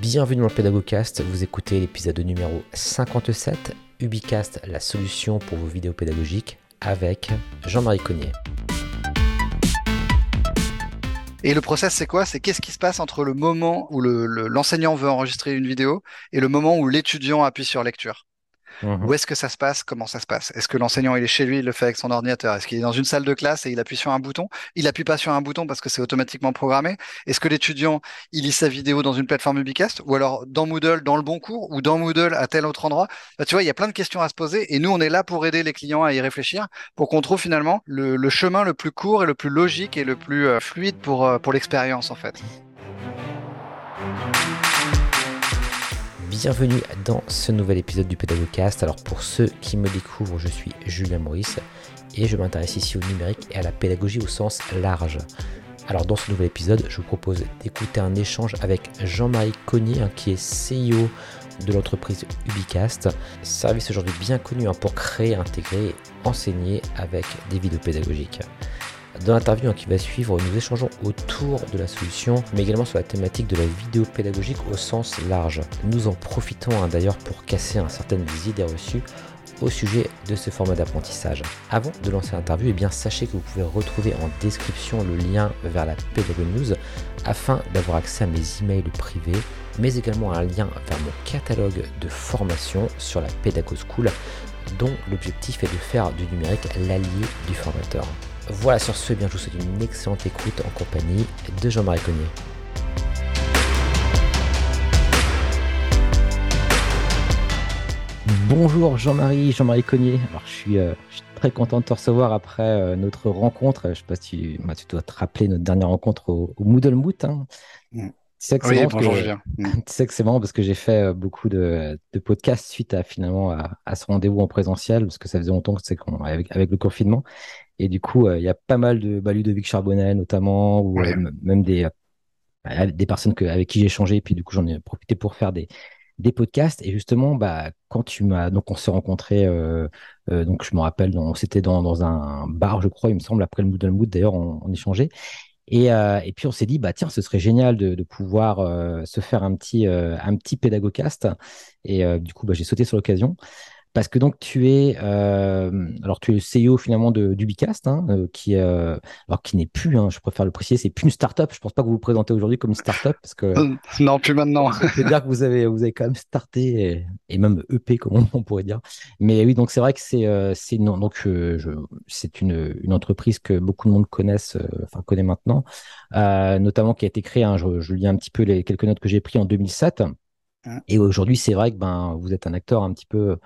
Bienvenue dans le Pédagogcast, vous écoutez l'épisode numéro 57, Ubicast, la solution pour vos vidéos pédagogiques, avec Jean-Marie Cognier. Et le process, c'est quoi? C'est qu'est-ce qui se passe entre le moment où l'enseignant veut enregistrer une vidéo et le moment où l'étudiant appuie sur lecture? Mhm. Où est-ce que ça se passe? Comment ça se passe? Est-ce que l'enseignant il est chez lui, il le fait avec son ordinateur? Est-ce qu'il est dans une salle de classe et il appuie sur un bouton? Il appuie pas sur un bouton parce que c'est automatiquement programmé. Est-ce que l'étudiant il lit sa vidéo dans une plateforme Ubicast? Ou alors dans Moodle dans le bon cours ou dans Moodle à tel autre endroit? Bah, Tu vois, il y a plein de questions à se poser et nous on est là pour aider les clients à y réfléchir pour qu'on trouve finalement le, chemin le plus court et le plus logique et le plus euh, fluide pour, euh, pour l'expérience en fait. Bienvenue dans ce nouvel épisode du Pédagogcast. Alors pour ceux qui me découvrent, je suis Julien Maurice et je m'intéresse ici au numérique et à la pédagogie au sens large. Alors dans ce nouvel épisode, je vous propose d'écouter un échange avec Jean-Marie Cognier, hein, qui est CEO de l'entreprise Ubicast, service aujourd'hui bien connu hein, pour créer, intégrer et enseigner avec des vidéos pédagogiques. Dans l'interview qui va suivre, nous échangeons autour de la solution, mais également sur la thématique de la vidéo pédagogique au sens large. Nous en profitons hein, d'ailleurs pour casser certaines idées reçues au sujet de ce format d'apprentissage. Avant de lancer l'interview, eh bien sachez que vous pouvez retrouver en description le lien vers la Pédago News afin d'avoir accès à mes emails privés, mais également un lien vers mon catalogue de formation sur la Pédago School, dont l'objectif est de faire du numérique l'allié du formateur. Voilà, sur ce, bien, je vous souhaite une excellente écoute en compagnie de Jean-Marie Cognier. Bonjour Jean-Marie, Jean-Marie Cognier. Alors, je suis, euh, très content de te recevoir après euh, notre rencontre. Je ne sais pas si tu, tu, dois te rappeler notre dernière rencontre au, Moodle Moot. Hein. Mm. Tu sais que c'est marrant, parce que j'ai fait euh, beaucoup de, podcasts suite à finalement à, ce rendez-vous en présentiel parce que ça faisait longtemps que c'est avec, avec le confinement et du coup, euh, il y a pas mal de bah, Ludovic Charbonnet notamment, ou euh, même des, euh, des personnes que, avec qui j'ai échangé. Et puis du coup, j'en ai profité pour faire des, des podcasts. Et justement, bah, quand tu m'as, donc on s'est rencontrés, donc je me rappelle, c'était dans, dans, un bar, je crois, il me semble, après le Moodle Mood, d'ailleurs, on, on, échangeait. Et, et, puis on s'est dit, bah tiens, ce serait génial de, de pouvoir se faire un petit, un petit pédagogcast. Et du coup, bah, j'ai sauté sur l'occasion parce que donc tu es euh, alors tu es le CEO finalement de d'Ubicast hein, euh, qui euh, alors qui n'est plus hein, je préfère le préciser c'est plus une startup. Je pense pas que vous vous présentez aujourd'hui comme une startup parce que non plus maintenant. c'est dire que vous avez vous avez quand même starté et, même EP comme on, pourrait dire. Mais oui donc c'est vrai que c'est c'est donc je, c'est une, une entreprise que beaucoup de monde connaissent enfin connaît maintenant notamment qui a été créée hein, je, je lis un petit peu les quelques notes que j'ai pris en 2007 hein. et aujourd'hui c'est vrai que ben vous êtes un acteur un petit peu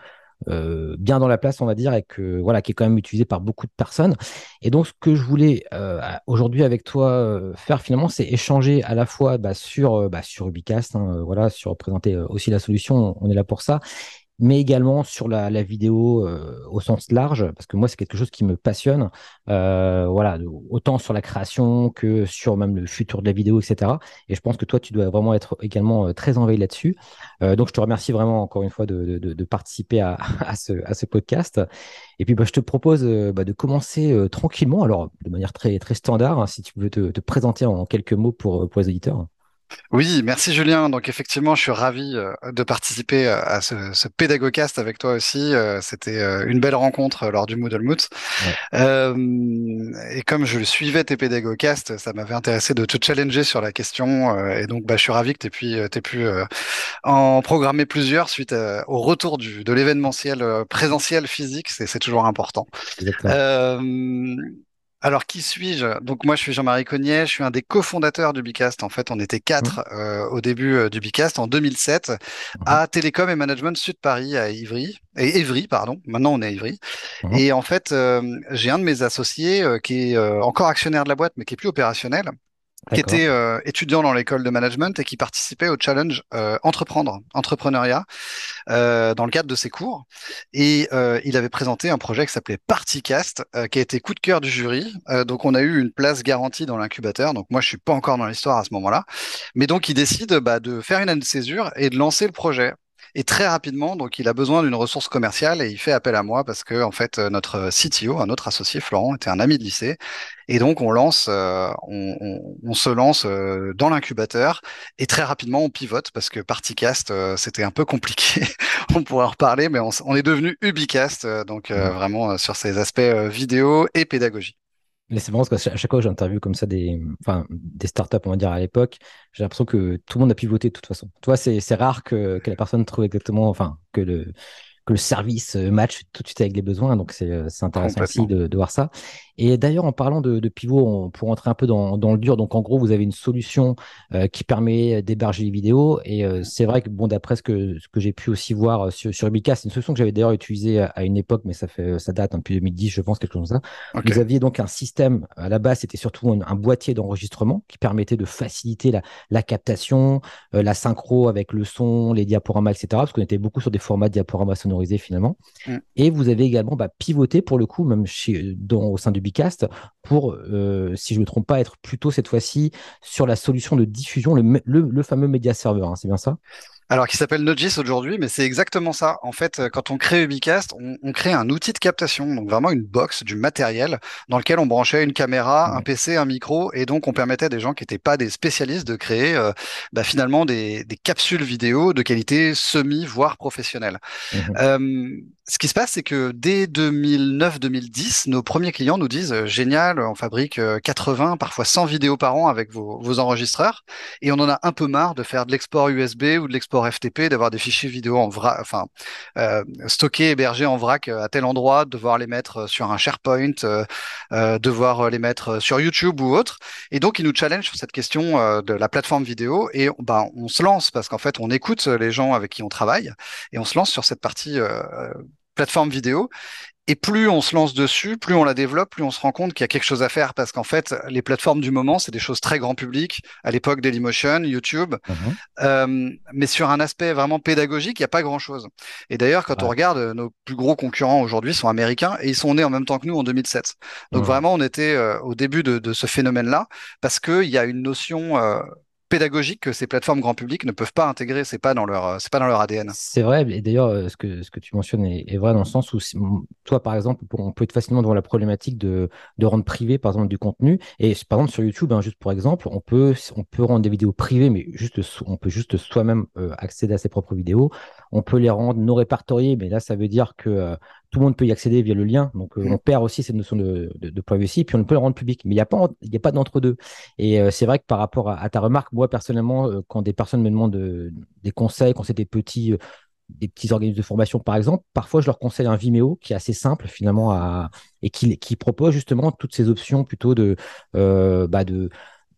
euh, bien dans la place, on va dire, et que voilà, qui est quand même utilisé par beaucoup de personnes. Et donc, ce que je voulais euh, aujourd'hui avec toi euh, faire finalement, c'est échanger à la fois bah, sur bah, sur Ubicast, hein, voilà, sur présenter aussi la solution. On est là pour ça, mais également sur la, vidéo euh, au sens large, parce que moi, c'est quelque chose qui me passionne, euh, voilà, autant sur la création que sur même le futur de la vidéo, etc. Et je pense que toi, tu dois vraiment être également euh, très en veille là-dessus. donc, je te remercie vraiment encore une fois de, participer à, ce, podcast. Et puis, bah, je te propose bah, de commencer tranquillement, alors de manière très, très standard, hein, si tu veux te, présenter en quelques mots pour, pour les auditeurs. Oui, merci Julien. Donc effectivement, je suis ravi euh, de participer euh, à ce, ce pédagogcast avec toi aussi. Euh, c'était une belle rencontre lors du Moodle Moot. et comme je suivais tes pédagocasts, ça m'avait intéressé de te challenger sur la question. et donc, bah, je suis ravi que tu aies pu, en programmer plusieurs suite au retour du, de l'événementiel présentiel physique. C'est toujours important. Alors, qui suis-je? Donc, moi, je suis Jean-Marie Cognier, je suis un des cofondateurs du Bicast. En fait, on était quatre mmh. euh, au début euh, du Bicast en 2007 mmh. à Télécom et Management Sud Paris à Ivry. Et Ivry, pardon. Maintenant, on est à Ivry. Mmh. Et en fait, euh, j'ai un de mes associés qui est encore actionnaire de la boîte, mais qui est plus opérationnel, qui était euh, étudiant dans l'école de management et qui participait au challenge euh, entreprendre, entrepreneuriat, euh, dans le cadre de ses cours. Et il avait présenté un projet qui s'appelait Partycast, qui a été coup de cœur du jury. donc on a eu une place garantie dans l'incubateur. Donc moi je suis pas encore dans l'histoire à ce moment-là, mais donc il décide bah, de faire une année de césure et de lancer le projet. Et très rapidement, donc, il a besoin d'une ressource commerciale et il fait appel à moi parce que, en fait, notre CTO, un autre associé, Florent, était un ami de lycée. Et donc, on lance, euh, on, on, on, se lance euh, dans l'incubateur et très rapidement, on pivote parce que Partycast, euh, c'était un peu compliqué. on pourrait en reparler, mais on, on est devenu Ubicast, donc vraiment sur ces aspects vidéo et pédagogie. Mais c'est marrant parce qu'à chaque fois que j'interviewe comme ça des, enfin, des startups, on va dire à l'époque, j'ai l'impression que tout le monde a pivoté de toute façon. Toi, c'est rare que, que la personne trouve exactement, enfin, que le, que le service euh, match tout de suite avec les besoins. Donc, c'est euh, intéressant aussi de, de, voir ça. Et d'ailleurs, en parlant de, de, pivot, on, pour entrer un peu dans, dans, le dur, donc en gros, vous avez une solution euh, qui permet d'héberger les vidéos. Et c'est vrai que, bon, d'après ce que, ce que j'ai pu aussi voir sur, sur Ubica, c'est une solution que j'avais d'ailleurs utilisée à, une époque, mais ça, fait, ça date hein, depuis 2010, je pense, quelque chose comme ça. Vous aviez donc un système, à la base, c'était surtout un, un boîtier d'enregistrement qui permettait de faciliter la, la captation, la synchro avec le son, les diaporamas, etc. Parce qu'on était beaucoup sur des formats de diaporamas finalement. Mm. Et vous avez également bah, pivoté pour le coup, même chez, dans, au sein du Bicast, pour, euh, si je ne me trompe pas, être plutôt cette fois-ci sur la solution de diffusion, le, le, fameux média serveur. Hein, c'est bien ça? Alors, qui s'appelle Nodgis aujourd'hui, mais c'est exactement ça. En fait, euh, quand on crée Ubicast, on, on, crée un outil de captation, donc vraiment une box, du matériel, dans lequel on branchait une caméra, un PC, un micro, et donc on permettait à des gens qui n'étaient pas des spécialistes de créer euh, bah, finalement des, des, capsules vidéo de qualité semi, voire professionnelle. Mmh euh, ce qui se passe, c'est que dès 2009-2010, nos premiers clients nous disent euh, génial, on fabrique 80, euh, parfois 100 vidéos par an avec vos, vos, enregistreurs, et on en a un peu marre de faire de l'export USB ou de l'export FTP, d'avoir des fichiers vidéo en vrac, enfin euh, stockés, hébergés en vrac euh, à tel endroit, devoir les mettre sur un SharePoint, euh, devoir les mettre sur YouTube ou autre. Et donc, ils nous challenge sur cette question de la plateforme vidéo, et bah, on se lance parce qu'en fait, on écoute les gens avec qui on travaille, et on se lance sur cette partie plateforme vidéo. Et plus on se lance dessus, plus on la développe, plus on se rend compte qu'il y a quelque chose à faire parce qu'en fait, les plateformes du moment, c'est des choses très grand public. À l'époque, Dailymotion, YouTube, mhm. euh, mais sur un aspect vraiment pédagogique, il n'y a pas grand-chose. Et d'ailleurs, quand on regarde, nos plus gros concurrents aujourd'hui sont américains et ils sont nés en même temps que nous en 2007. Donc vraiment, on était euh, au début de, de ce phénomène-là parce qu'il y a une notion euh, pédagogique que ces plateformes grand public ne peuvent pas intégrer. C'est pas dans leur, euh, pas dans leur ADN. C'est vrai. Et d'ailleurs, euh, ce que, tu mentionnes est, vrai dans le sens où, toi, par exemple, on peut être facilement devant la problématique de, rendre privé, par exemple, du contenu. Et par exemple, sur YouTube, hein, juste pour exemple, on peut, rendre des vidéos privées, mais juste, on peut juste soi-même euh, accéder à ses propres vidéos. On peut les rendre non répertoriées, mais là, ça veut dire que tout le monde peut y accéder via le lien. Donc, euh, mm. on perd aussi cette notion de, de, privacy, puis on peut le rendre public. Mais il n'y a pas, a pas d'entre-deux. Et euh, c'est vrai que par rapport à, ta remarque, moi, personnellement, euh, quand des personnes me demandent des conseils, quand c'est des petits, des petits organismes de formation, par exemple, parfois, je leur conseille un Vimeo qui est assez simple, finalement, à, et qui, qui propose justement toutes ces options plutôt de, bah de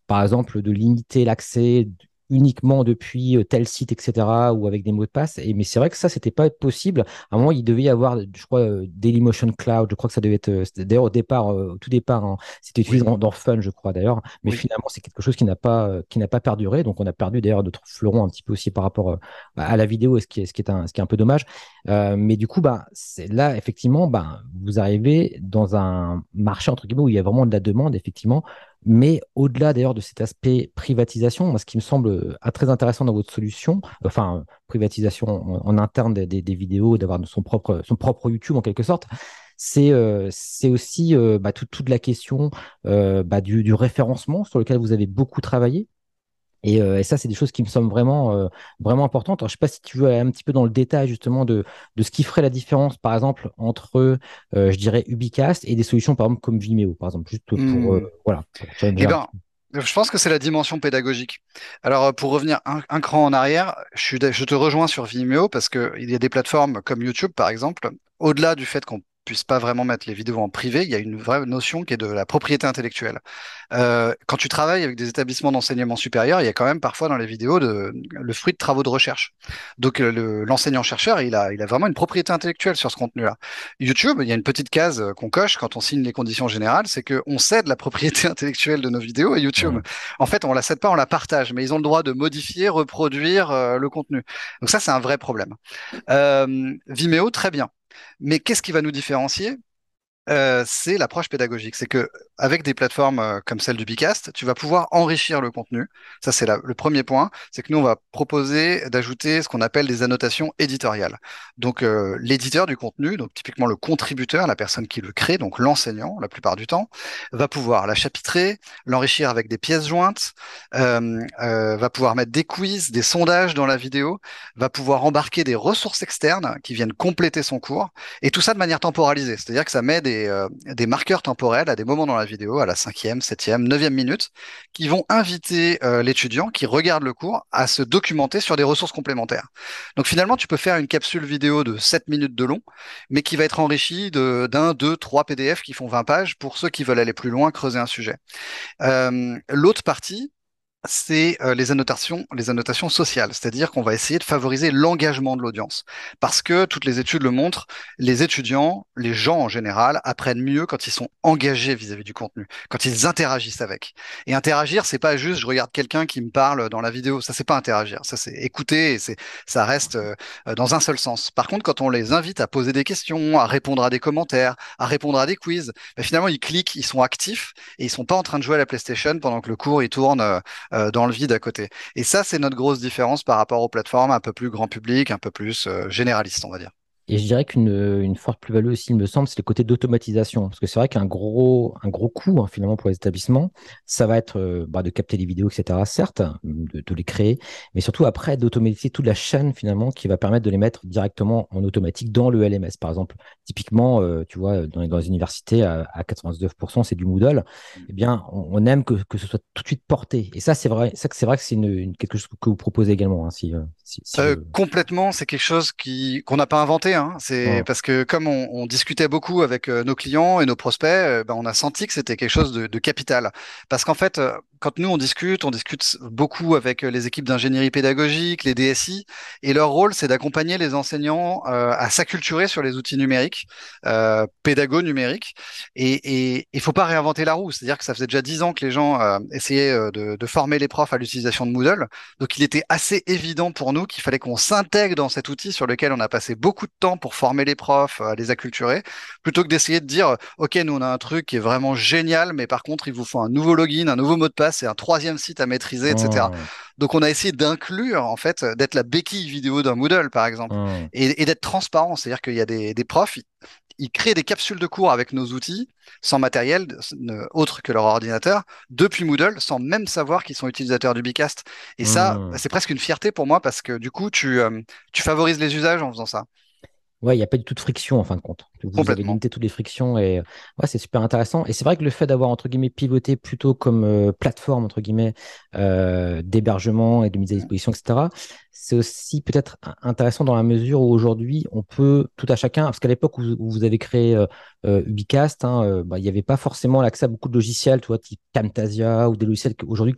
par exemple, de limiter l'accès uniquement depuis euh, tel site, etc., ou avec des mots de passe. Et, mais c'est vrai que ça, c'était pas possible. À un moment, il devait y avoir, je crois, euh, Dailymotion Cloud. Je crois que ça devait être, euh, d'ailleurs, au départ, au tout départ, hein, c'était utilisé dans, Fun, je crois, d'ailleurs. Mais finalement, c'est quelque chose qui n'a pas, qui n'a pas perduré. Donc, on a perdu d'ailleurs d'autres fleurons un petit peu aussi par rapport à la vidéo, ce qui est, ce qui est un, ce qui est un peu dommage. mais du coup, bah, c'est là, effectivement, bah, vous arrivez dans un marché, entre guillemets, où il y a vraiment de la demande, effectivement, mais au-delà d'ailleurs de cet aspect privatisation, ce qui me semble euh, très intéressant dans votre solution, enfin, privatisation en, interne des, vidéos, d'avoir son propre, son propre YouTube en quelque sorte, c'est euh, aussi euh, bah, toute la question bah, du, référencement sur lequel vous avez beaucoup travaillé. Euh, et, ça, c'est des choses qui me semblent vraiment, euh, vraiment importantes. je ne sais pas si tu veux aller un petit peu dans le détail justement de, de ce qui ferait la différence, par exemple, entre, euh, je dirais, Ubicast et des solutions, par exemple, comme Vimeo, par exemple, juste pour, hmm. voilà. Eh ben, je pense que c'est la dimension pédagogique. Alors, pour revenir un, cran en arrière, je, suis, je te rejoins sur Vimeo parce qu'il y a des plateformes comme YouTube, par exemple, au-delà du fait qu'on puisse pas vraiment mettre les vidéos en privé, il y a une vraie notion qui est de la propriété intellectuelle. Euh, quand tu travailles avec des établissements d'enseignement supérieur, il y a quand même parfois dans les vidéos de, le fruit de travaux de recherche. Donc l'enseignant-chercheur, il a, il a vraiment une propriété intellectuelle sur ce contenu-là. YouTube, il y a une petite case qu'on coche quand on signe les conditions générales, c'est qu'on cède la propriété intellectuelle de nos vidéos à YouTube. En fait, on la cède pas, on la partage, mais ils ont le droit de modifier, reproduire euh, le contenu. Donc ça, c'est un vrai problème. Euh, Vimeo, très bien. Mais qu'est-ce qui va nous différencier? Euh, c'est l'approche pédagogique. C'est que avec des plateformes euh, comme celle du Bicast, tu vas pouvoir enrichir le contenu. Ça, c'est le premier point. C'est que nous, on va proposer d'ajouter ce qu'on appelle des annotations éditoriales. Donc, euh, l'éditeur du contenu, donc typiquement le contributeur, la personne qui le crée, donc l'enseignant, la plupart du temps, va pouvoir la chapitrer, l'enrichir avec des pièces jointes, euh, va pouvoir mettre des quiz, des sondages dans la vidéo, va pouvoir embarquer des ressources externes qui viennent compléter son cours, et tout ça de manière temporalisée. C'est-à-dire que ça met des, des marqueurs temporels à des moments dans la vidéo, à la cinquième, septième, neuvième minute, qui vont inviter euh, l'étudiant qui regarde le cours à se documenter sur des ressources complémentaires. Donc finalement, tu peux faire une capsule vidéo de 7 minutes de long, mais qui va être enrichie d'un, deux, trois PDF qui font 20 pages pour ceux qui veulent aller plus loin, creuser un sujet. Euh, l'autre partie, c'est euh, les annotations, les annotations sociales, c'est-à-dire qu'on va essayer de favoriser l'engagement de l'audience, parce que toutes les études le montrent, les étudiants, les gens en général, apprennent mieux quand ils sont engagés vis-à-vis du contenu, quand ils interagissent avec. Et interagir, c'est pas juste je regarde quelqu'un qui me parle dans la vidéo, ça c'est pas interagir, ça c'est écouter, et c'est ça reste euh, dans un seul sens. Par contre, quand on les invite à poser des questions, à répondre à des commentaires, à répondre à des quiz, ben, finalement ils cliquent, ils sont actifs et ils sont pas en train de jouer à la PlayStation pendant que le cours il tourne. Euh, euh, dans le vide à côté. Et ça, c'est notre grosse différence par rapport aux plateformes un peu plus grand public, un peu plus euh, généraliste, on va dire. Et je dirais qu'une une forte plus-value aussi, il me semble, c'est le côté d'automatisation. Parce que c'est vrai qu'un gros, un gros coût, hein, finalement, pour les établissements, ça va être euh, bah, de capter les vidéos, etc., certes, de, de les créer, mais surtout après d'automatiser toute la chaîne, finalement, qui va permettre de les mettre directement en automatique dans le LMS. Par exemple, typiquement, euh, tu vois, dans, dans les universités, à, à 99%, c'est du Moodle. Eh bien, on, aime que, que, ce soit tout de suite porté. Et ça, c'est vrai, ça, c'est vrai que c'est une, une, quelque chose que vous proposez également. Hein, si, euh, si, si Complètement, c'est quelque chose qui qu'on n'a pas inventé. Hein. C'est parce que comme on, on, discutait beaucoup avec euh, nos clients et nos prospects, euh, ben, on a senti que c'était quelque chose de, de capital. Parce qu'en fait, euh, quand nous on discute, on discute beaucoup avec les équipes d'ingénierie pédagogique, les DSI, et leur rôle c'est d'accompagner les enseignants à s'acculturer sur les outils numériques, euh, pédago numériques. Et il faut pas réinventer la roue. C'est-à-dire que ça faisait déjà dix ans que les gens essayaient de, former les profs à l'utilisation de Moodle. Donc il était assez évident pour nous qu'il fallait qu'on s'intègre dans cet outil sur lequel on a passé beaucoup de temps pour former les profs, les acculturer, plutôt que d'essayer de dire, OK, nous, on a un truc qui est vraiment génial, mais par contre, il vous faut un nouveau login, un nouveau mot de passe et un troisième site à maîtriser, etc. Donc, on a essayé d'inclure, en fait, d'être la béquille vidéo d'un Moodle, par exemple, et, d'être transparent. C'est-à-dire qu'il y a des, des profs, ils créent des capsules de cours avec nos outils, sans matériel autre que leur ordinateur, depuis Moodle, sans même savoir qu'ils sont utilisateurs du Bicast. Et ça, mmh. c'est presque une fierté pour moi parce que du coup, tu, euh, tu favorises les usages en faisant ça. Ouais, il n'y a pas du tout de friction en fin de compte. Vous avez limité toutes les frictions et ouais, c'est super intéressant. Et c'est vrai que le fait d'avoir entre guillemets pivoté plutôt comme euh, plateforme entre guillemets euh, d'hébergement et de mise à disposition, etc. C'est aussi peut-être intéressant dans la mesure où aujourd'hui on peut tout à chacun, parce qu'à l'époque où, vous avez créé euh, euh Ubicast, hein, bah, il n'y avait pas forcément l'accès à beaucoup de logiciels, tu vois, type Camtasia ou des logiciels aujourd'hui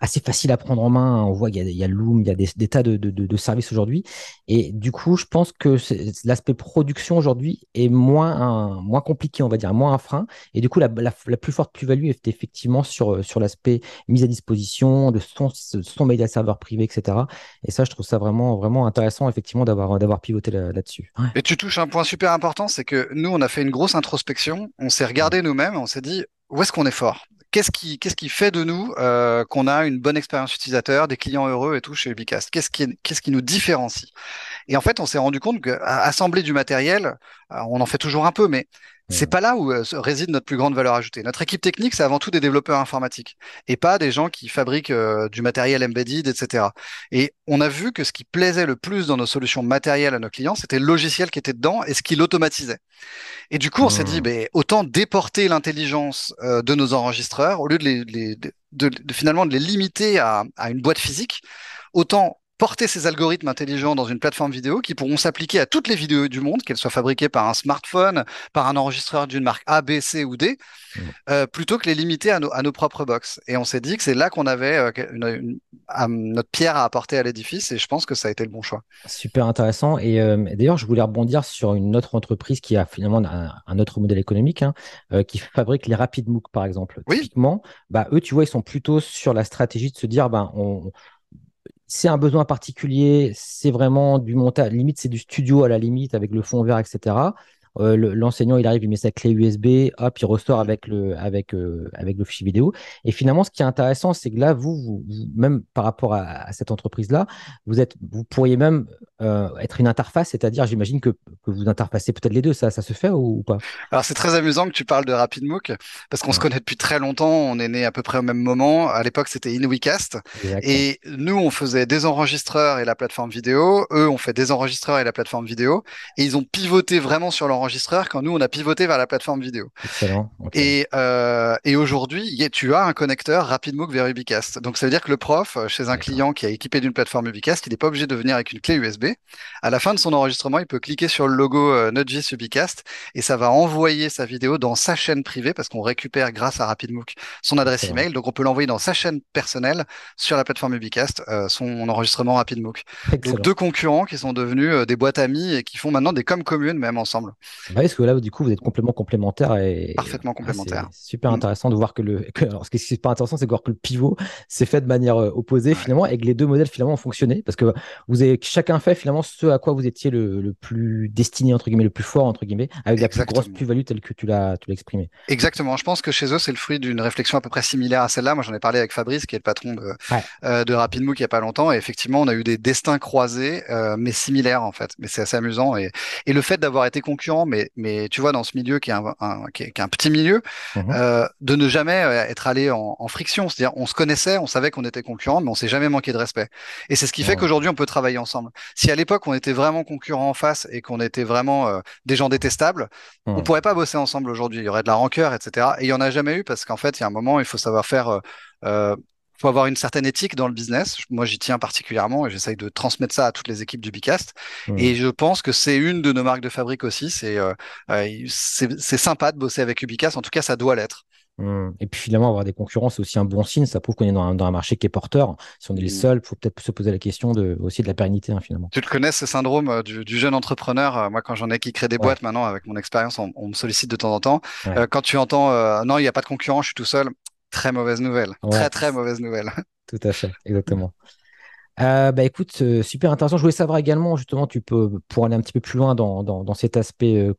assez faciles à prendre en main. Hein. On voit qu'il y, y, a Loom, il y a des, des tas de, de, de, de services aujourd'hui. Et du coup, je pense que l'aspect production aujourd'hui est moins, un, moins compliqué, on va dire, moins un frein. Et du coup, la, la, la plus forte plus-value est effectivement sur, sur l'aspect mise à disposition de son, son média serveur privé, etc. Et ça, je trouve ça vraiment, vraiment intéressant, effectivement, d'avoir, d'avoir pivoté là-dessus. Et tu touches un point super important, c'est que nous, on a fait une grosse introspection, on s'est regardé nous-mêmes, on s'est dit, où est-ce qu'on est fort? Qu'est-ce qui, qu'est-ce qui fait de nous euh, qu'on a une bonne expérience utilisateur, des clients heureux et tout chez Ubicast Qu'est-ce qui, qu'est-ce qui nous différencie? Et en fait, on s'est rendu compte qu'assembler du matériel, on en fait toujours un peu, mais c'est pas là où euh, réside notre plus grande valeur ajoutée. Notre équipe technique, c'est avant tout des développeurs informatiques et pas des gens qui fabriquent euh, du matériel embedded, etc. Et on a vu que ce qui plaisait le plus dans nos solutions matérielles à nos clients, c'était le logiciel qui était dedans et ce qui l'automatisait. Et du coup, on s'est dit, ben, autant déporter l'intelligence euh, de nos enregistreurs au lieu de, les, de, finalement de les limiter à, à une boîte physique. Autant porter ces algorithmes intelligents dans une plateforme vidéo qui pourront s'appliquer à toutes les vidéos du monde, qu'elles soient fabriquées par un smartphone, par un enregistreur d'une marque A, B, C ou D, mmh. euh, plutôt que les limiter à nos, à nos propres box. Et on s'est dit que c'est là qu'on avait euh, une, notre pierre à apporter à l'édifice et je pense que ça a été le bon choix. Super intéressant. Et euh, d'ailleurs, je voulais rebondir sur une autre entreprise qui a finalement un, autre modèle économique, hein, qui fabrique les Rapid MOOC, par exemple. Oui. Typiquement, bah, eux, tu vois, ils sont plutôt sur la stratégie de se dire, ben, on, c'est un besoin particulier, c'est vraiment du montage, limite c'est du studio à la limite avec le fond vert, etc. l'enseignant, il arrive, il met sa clé USB, hop, il ressort avec le, avec, avec le fichier vidéo. Et finalement, ce qui est intéressant, c'est que là, vous, vous, même par rapport à, cette entreprise-là, vous, êtes, vous pourriez même être une interface, c'est-à-dire, j'imagine que, que, vous interfacez peut-être les deux, ça, ça se fait ou, pas? Alors, c'est très amusant que tu parles de RapidMook, parce qu'on se connaît depuis très longtemps, on est né à peu près au même moment. À l'époque, c'était InWeCast. Et nous, on faisait des enregistreurs et la plateforme vidéo. Eux, on fait des enregistreurs et la plateforme vidéo. Et ils ont pivoté vraiment sur l'enregistreur quand nous, on a pivoté vers la plateforme vidéo. Excellent. Et, euh, et aujourd'hui, tu as un connecteur RapidMook vers Ubicast. Donc, ça veut dire que le prof, euh, chez un client qui est équipé d'une plateforme Ubicast, il n'est pas obligé de venir avec une clé USB. À la fin de son enregistrement, il peut cliquer sur le logo euh, Node.js Ubicast et ça va envoyer sa vidéo dans sa chaîne privée parce qu'on récupère grâce à RapidMook son adresse email. Donc, on peut l'envoyer dans sa chaîne personnelle sur la plateforme Ubicast, euh, son enregistrement RapidMook. Donc, deux concurrents qui sont devenus des boîtes amies et qui font maintenant des coms communes même ensemble. Bah, parce que là, du coup, vous êtes complètement complémentaires et parfaitement complémentaires. super mm. intéressant de voir que le. alors, ce qui est super intéressant, c'est de voir que le pivot s'est fait de manière euh, opposée finalement et que les deux modèles finalement ont fonctionné parce que vous avez chacun fait finalement ce à quoi vous étiez le, plus destiné entre guillemets, le plus fort entre guillemets, avec la plus grosse plus-value telle que tu l'as exprimé. Exactement. Je pense que chez eux, c'est le fruit d'une réflexion à peu près similaire à celle-là. Moi, j'en ai parlé avec Fabrice, qui est le patron de, euh, de RapidMook il n'y a pas longtemps. Et effectivement, on a eu des destins croisés, euh, mais similaires en fait. Mais c'est assez amusant. Et, et le fait d'avoir été concurrent, mais, mais tu vois, dans ce milieu qui est un, qui, est, un petit milieu, mhm. euh, de ne jamais être allé en, en friction. C'est-à-dire, on se connaissait, on savait qu'on était concurrents, mais on s'est jamais manqué de respect. Et c'est ce qui fait qu'aujourd'hui, on peut travailler ensemble. Si à l'époque, on était vraiment concurrents en face et qu'on était vraiment des gens détestables, on mhm. pourrait pas bosser ensemble aujourd'hui. Il y aurait de la rancœur, etc. Et il y en a jamais eu parce qu'en fait, il y a un moment, il faut savoir faire euh, faut avoir une certaine éthique dans le business. Moi, j'y tiens particulièrement et j'essaye de transmettre ça à toutes les équipes du Bicast. Mmh. Et je pense que c'est une de nos marques de fabrique aussi. C'est euh, euh c'est sympa de bosser avec Ubicast. En tout cas, ça doit l'être. Mmh. Et puis finalement, avoir des concurrents, c'est aussi un bon signe. Ça prouve qu'on est dans un, dans un, marché qui est porteur. Si on est les mmh. seuls, il faut peut-être se poser la question de, aussi de la pérennité hein, finalement. Tu le connais, ce syndrome euh, du, du jeune entrepreneur. Moi, quand j'en ai qui créent des boîtes maintenant, avec mon expérience, on, on, me sollicite de temps en temps. quand tu entends non, il n'y a pas de concurrent, je suis tout seul Très mauvaise nouvelle. Très, très mauvaise nouvelle. Tout à fait, exactement. Euh, bah écoute, euh, super intéressant. Je voulais savoir également, justement, tu peux, pour aller un petit peu plus loin dans, dans, cet aspect euh,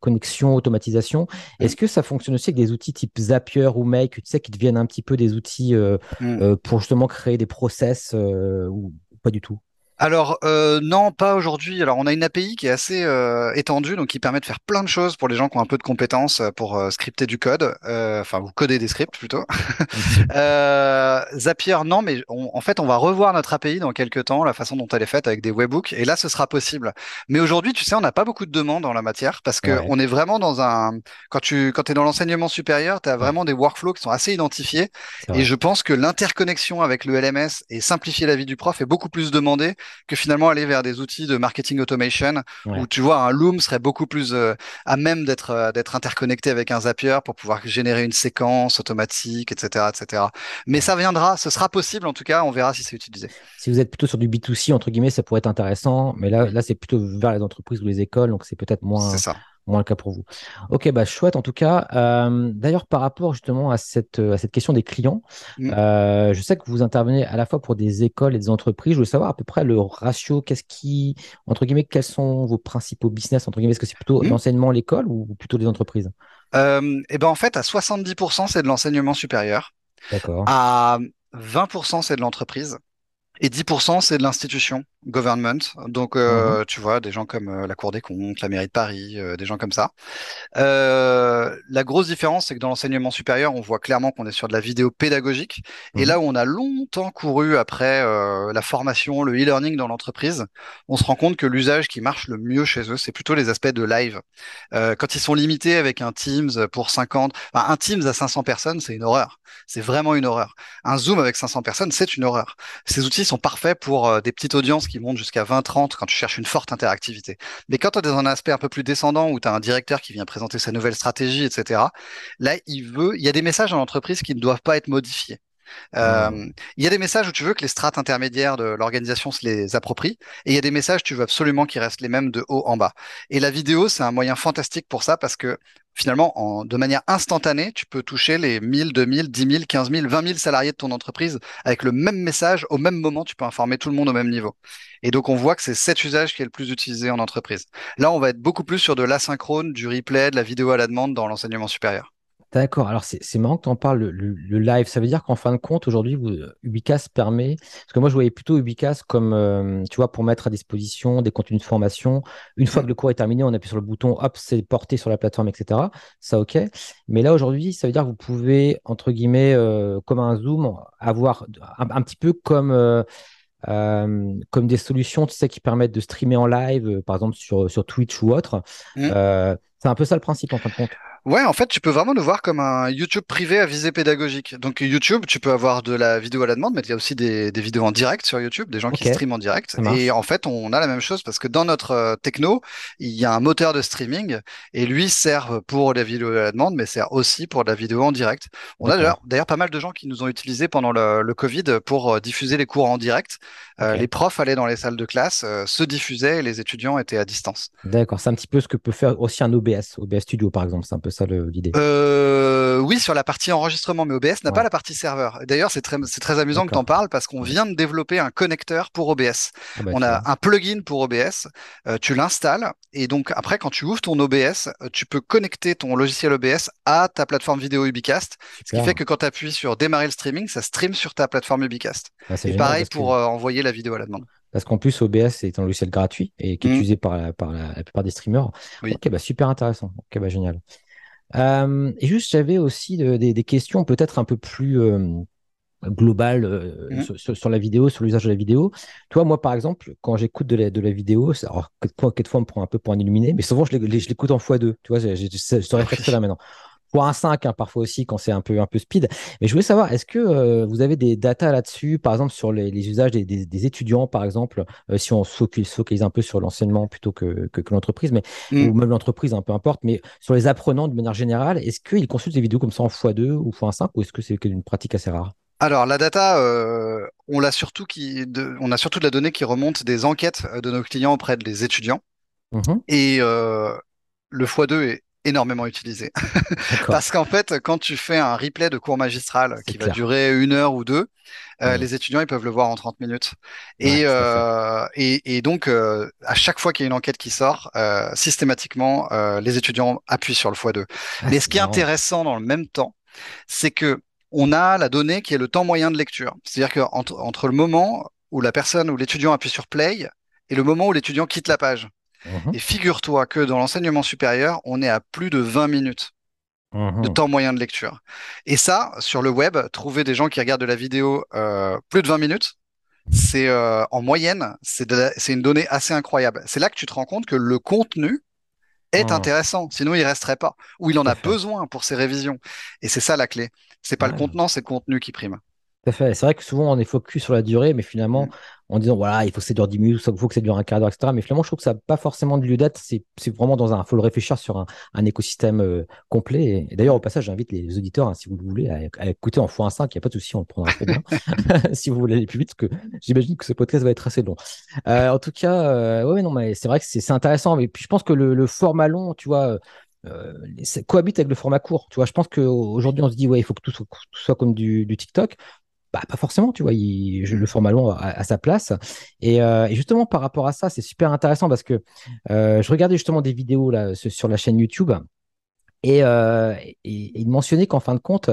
connexion, automatisation, mm. est-ce que ça fonctionne aussi avec des outils type Zapier ou Make, tu sais, qui deviennent un petit peu des outils mm. pour justement créer des process ou pas du tout? Alors euh, non, pas aujourd'hui. Alors on a une API qui est assez euh, étendue, donc qui permet de faire plein de choses pour les gens qui ont un peu de compétences euh, pour euh, scripter du code, euh, enfin ou coder des scripts plutôt. Zapier non, mais en fait on va revoir notre API dans quelques temps, la façon dont elle est faite avec des webbooks, et là ce sera possible. Mais aujourd'hui, tu sais, on n'a pas beaucoup de demandes en la matière parce que on est vraiment dans un quand tu quand es dans l'enseignement supérieur, tu as vraiment des workflows qui sont assez identifiés, et je pense que l'interconnexion avec le LMS et simplifier la vie du prof est beaucoup plus demandée que finalement aller vers des outils de marketing automation où tu vois un Loom serait beaucoup plus euh, à même d'être euh, d'être interconnecté avec un Zapier pour pouvoir générer une séquence automatique, etc., etc. Mais ça viendra, ce sera possible en tout cas, on verra si c'est utilisé. Si vous êtes plutôt sur du B2C entre guillemets, ça pourrait être intéressant, mais là là c'est plutôt vers les entreprises ou les écoles, donc c'est peut-être moins. C'est ça moins le cas pour vous. Ok, bah chouette en tout cas. Euh, d'ailleurs, par rapport justement à cette, à cette question des clients, mm. euh, je sais que vous intervenez à la fois pour des écoles et des entreprises. Je voulais savoir à peu près le ratio, qu'est-ce qui, entre guillemets, quels sont vos principaux business, entre guillemets, est-ce que c'est plutôt mm. l'enseignement, l'école ou plutôt les entreprises? Euh, Eh ben en fait, à 70%, c'est de l'enseignement supérieur. D'accord. À 20%, c'est de l'entreprise. Et 10%, c'est de l'institution, government. Donc, euh, mhm. tu vois, des gens comme euh, la Cour des comptes, la mairie de Paris, euh, des gens comme ça. la grosse différence, c'est que dans l'enseignement supérieur, on voit clairement qu'on est sur de la vidéo pédagogique. Et mhm. là où on a longtemps couru après la formation, le e-learning dans l'entreprise, on se rend compte que l'usage qui marche le mieux chez eux, c'est plutôt les aspects de live. quand ils sont limités avec un Teams pour 50, enfin, un Teams à 500 personnes, c'est une horreur. C'est vraiment une horreur. Un Zoom avec 500 personnes, c'est une horreur. Ces outils sont parfaits pour euh, des petites audiences qui montent jusqu'à 20-30 quand tu cherches une forte interactivité. Mais quand tu es dans un aspect un peu plus descendant où tu as un directeur qui vient présenter sa nouvelle stratégie, etc., là, il veut, il y a des messages dans l'entreprise qui ne doivent pas être modifiés. Euh, il y a des messages où tu veux que les strates intermédiaires de l'organisation se les approprient, et il y a des messages où tu veux absolument qu'ils restent les mêmes de haut en bas. Et la vidéo, c'est un moyen fantastique pour ça parce que finalement, en, de manière instantanée, tu peux toucher les 1000, 2000, 10 000, 15 000, 20 000 salariés de ton entreprise avec le même message, au même moment, tu peux informer tout le monde au même niveau. Et donc, on voit que c'est cet usage qui est le plus utilisé en entreprise. Là, on va être beaucoup plus sur de l'asynchrone, du replay, de la vidéo à la demande dans l'enseignement supérieur. D'accord. Alors, c'est marrant que tu en parles, le, live. Ça veut dire qu'en fin de compte, aujourd'hui, Ubicast permet. Parce que moi, je voyais plutôt Ubicast comme, euh, tu vois, pour mettre à disposition des contenus de formation. Une fois que le cours est terminé, on appuie sur le bouton, hop, c'est porté sur la plateforme, etc. Ça, OK. Mais là, aujourd'hui, ça veut dire que vous pouvez, entre guillemets, euh, comme un Zoom, avoir un, petit peu comme. Euh, comme des solutions, tu sais, qui permettent de streamer en live, par exemple sur, sur Twitch ou autre. Mmh. c'est un peu ça le principe en fin de compte. Ouais, en fait, tu peux vraiment nous voir comme un YouTube privé à visée pédagogique. Donc YouTube, tu peux avoir de la vidéo à la demande, mais il y a aussi des, vidéos en direct sur YouTube, des gens qui streament en direct. Et en fait, on a la même chose parce que dans notre euh, techno, il y a un moteur de streaming et lui sert pour la vidéo à la demande, mais sert aussi pour la vidéo en direct. On a d'ailleurs pas mal de gens qui nous ont utilisés pendant le, Covid pour euh, diffuser les cours en direct. Euh, les profs allaient dans les salles de classe, se diffusaient et les étudiants étaient à distance. D'accord, c'est un petit peu ce que peut faire aussi un OBS, OBS Studio par exemple, c'est un peu ça l'idée euh, Oui, sur la partie enregistrement, mais OBS n'a pas la partie serveur. D'ailleurs, c'est très, très amusant que tu en parles parce qu'on vient de développer un connecteur pour OBS. Ah bah, on a un plugin pour OBS, euh, tu l'installes et donc après, quand tu ouvres ton OBS, euh, tu peux connecter ton logiciel OBS à ta plateforme vidéo Ubicast, ce qui fait que quand tu appuies sur démarrer le streaming, ça stream sur ta plateforme Ubicast. Ah, et pareil pour envoyer la vidéo à la demande. Parce qu'en plus, OBS est un logiciel gratuit et qui est mmh. utilisé par, la, par la, plupart des streamers. Ok, bah super intéressant. Ok, bah génial. Euh, et juste, j'avais aussi des, questions peut-être un peu plus euh, globales euh, mmh. sur, la vidéo, sur l'usage de la vidéo. Toi, moi, par exemple, quand j'écoute de la, de la vidéo, alors, quelquefois, on me prend un peu pour un illuminé, mais souvent, je l'écoute en x2. Tu vois, j'ai ce réflexe-là maintenant un 5 hein, parfois aussi quand c'est un peu, un peu speed. Mais je voulais savoir, est-ce que euh, vous avez des datas là-dessus, par exemple sur les, usages des, étudiants, par exemple, euh, si on se focalise, un peu sur l'enseignement plutôt que, que, l'entreprise, mais mm. ou même l'entreprise, un peu importe, mais sur les apprenants de manière générale, est-ce qu'ils consultent des vidéos comme ça en x2 ou x1.5 ou est-ce que c'est une pratique assez rare? Alors la data, euh, on l'a surtout qui, on a surtout de la donnée qui remonte des enquêtes de nos clients auprès des étudiants. Mmh Et le x2 est énormément utilisé. Parce qu'en fait, quand tu fais un replay de cours magistral qui va durer une heure ou deux, euh, les étudiants ils peuvent le voir en 30 minutes. Et, euh, et, et, donc, euh, à chaque fois qu'il y a une enquête qui sort, systématiquement, les étudiants appuient sur le x2. Ah, Mais ce qui est intéressant dans le même temps, c'est que on a la donnée qui est le temps moyen de lecture. C'est-à-dire qu'entre entre le moment où la personne ou l'étudiant appuie sur play et le moment où l'étudiant quitte la page. Mhm. Et figure-toi que dans l'enseignement supérieur, on est à plus de 20 minutes de mhm. temps moyen de lecture. Et ça, sur le web, trouver des gens qui regardent de la vidéo euh, plus de 20 minutes, c'est euh, en moyenne, c'est une donnée assez incroyable. C'est là que tu te rends compte que le contenu est mhm. intéressant, sinon il resterait pas, ou il en a besoin pour ses révisions. Et c'est ça la clé. C'est pas le contenant, c'est le contenu qui prime. C'est vrai que souvent on est focus sur la durée, mais finalement, en disant voilà, il faut que ça dure 10 minutes, il faut que ça dure un quart d'heure, etc. Mais finalement, je trouve que ça n'a pas forcément de lieu d'être. C'est vraiment dans un. Il faut le réfléchir sur un, écosystème euh, complet. Et, d'ailleurs, au passage, j'invite les auditeurs, hein, si vous le voulez, à, écouter en x1.5. Il n'y a pas de souci, on le prendra très bien. si vous voulez aller plus vite, parce que j'imagine que ce podcast va être assez long. Euh, en tout cas, euh, ouais, non, mais c'est vrai que c'est intéressant. Mais puis, je pense que le, format long, tu vois. cohabite avec le format court. Tu vois, je pense qu'aujourd'hui, on se dit, ouais, il faut que tout soit, comme du, du TikTok. Bah, pas forcément, tu vois, le format long a, sa place. Euh, et, justement, par rapport à ça, c'est super intéressant parce que euh, je regardais justement des vidéos là, sur la chaîne YouTube et, euh, il mentionnait qu'en fin de compte,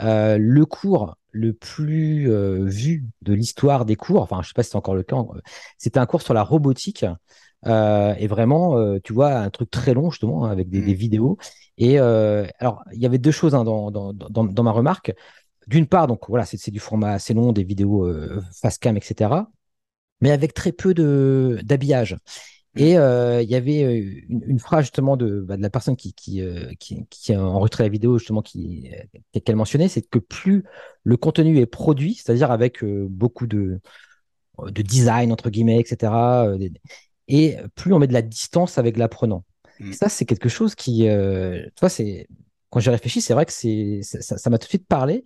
le cours le plus vu de l'histoire des cours, enfin, je sais pas si c'est encore le cas, c'était un cours sur la robotique. et vraiment, tu vois, un truc très long justement avec des, mmh. vidéos. Et alors, il y avait deux choses hein, dans, dans, ma remarque. D'une part, donc voilà, c'est du format assez long, des vidéos euh, face cam, etc. Mais avec très peu d'habillage. Et euh, il y avait euh, une, phrase justement de, bah, de, la personne qui, qui, qui, a enregistré la vidéo justement qui qu'elle mentionnait, c'est que plus le contenu est produit, c'est-à-dire avec beaucoup de, de design entre guillemets, etc. et plus on met de la distance avec l'apprenant. Mm. Ça, c'est quelque chose qui, tu vois, c'est quand j'ai réfléchi, c'est vrai que c'est ça m'a tout de suite parlé.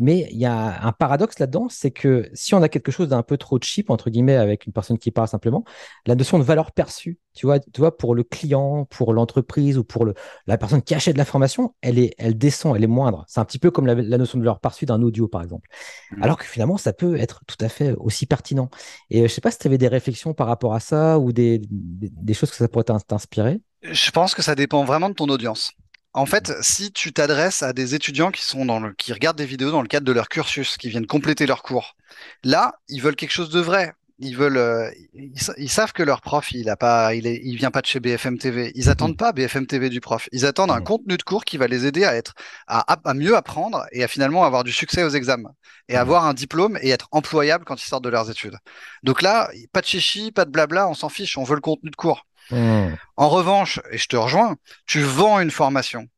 Mais il y a un paradoxe là-dedans, c'est que si on a quelque chose d'un peu trop cheap, entre guillemets, avec une personne qui parle simplement, la notion de valeur perçue, tu vois, tu vois pour le client, pour l'entreprise ou pour le, la personne qui achète de l'information, elle, est, elle descend, elle est moindre. C'est un petit peu comme la, notion de valeur perçue d'un audio, par exemple. Mmh. Alors que finalement, ça peut être tout à fait aussi pertinent. Et euh, je sais pas si tu avais des réflexions par rapport à ça ou des, des, des choses que ça pourrait t'inspirer. Je pense que ça dépend vraiment de ton audience. En fait, si tu t'adresses à des étudiants qui sont dans le, qui regardent des vidéos dans le cadre de leur cursus, qui viennent compléter leur cours, là, ils veulent quelque chose de vrai. Ils veulent, euh, ils, savent que leur prof, il a pas, il, est, il vient pas de chez BFM TV. Ils attendent pas BFM TV du prof. Ils attendent un contenu de cours qui va les aider à être, à, à mieux apprendre et à finalement avoir du succès aux examens et avoir un diplôme et être employable quand ils sortent de leurs études. Donc là, pas de chichi, pas de blabla, on s'en fiche. On veut le contenu de cours. En revanche, et je te rejoins, tu vends une formation.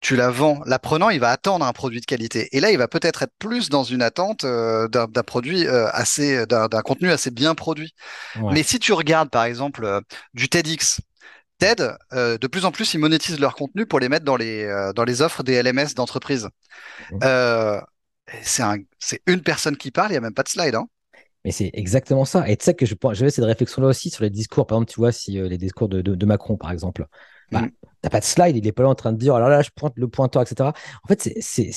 Tu la vends. L'apprenant, il va attendre un produit de qualité. Et là, il va peut-être être plus dans une attente euh, d'un produit euh, assez, d'un contenu assez bien produit. Mais si tu regardes, par exemple, euh, du TEDx, TED, de plus en plus, ils monétisent leur contenu pour les mettre dans les, dans les offres des LMS d'entreprise. C'est une personne qui parle, il n'y a même pas de slide. Hein. Mais c'est exactement ça. Et tu sais que j'avais cette réflexion-là aussi sur les discours. Par exemple, tu vois, si euh, les discours de, de, Macron, par exemple, bah, mm. t'as pas de slide, il est pas là en train de dire, alors là, je pointe le pointeur, etc. En fait, c'est,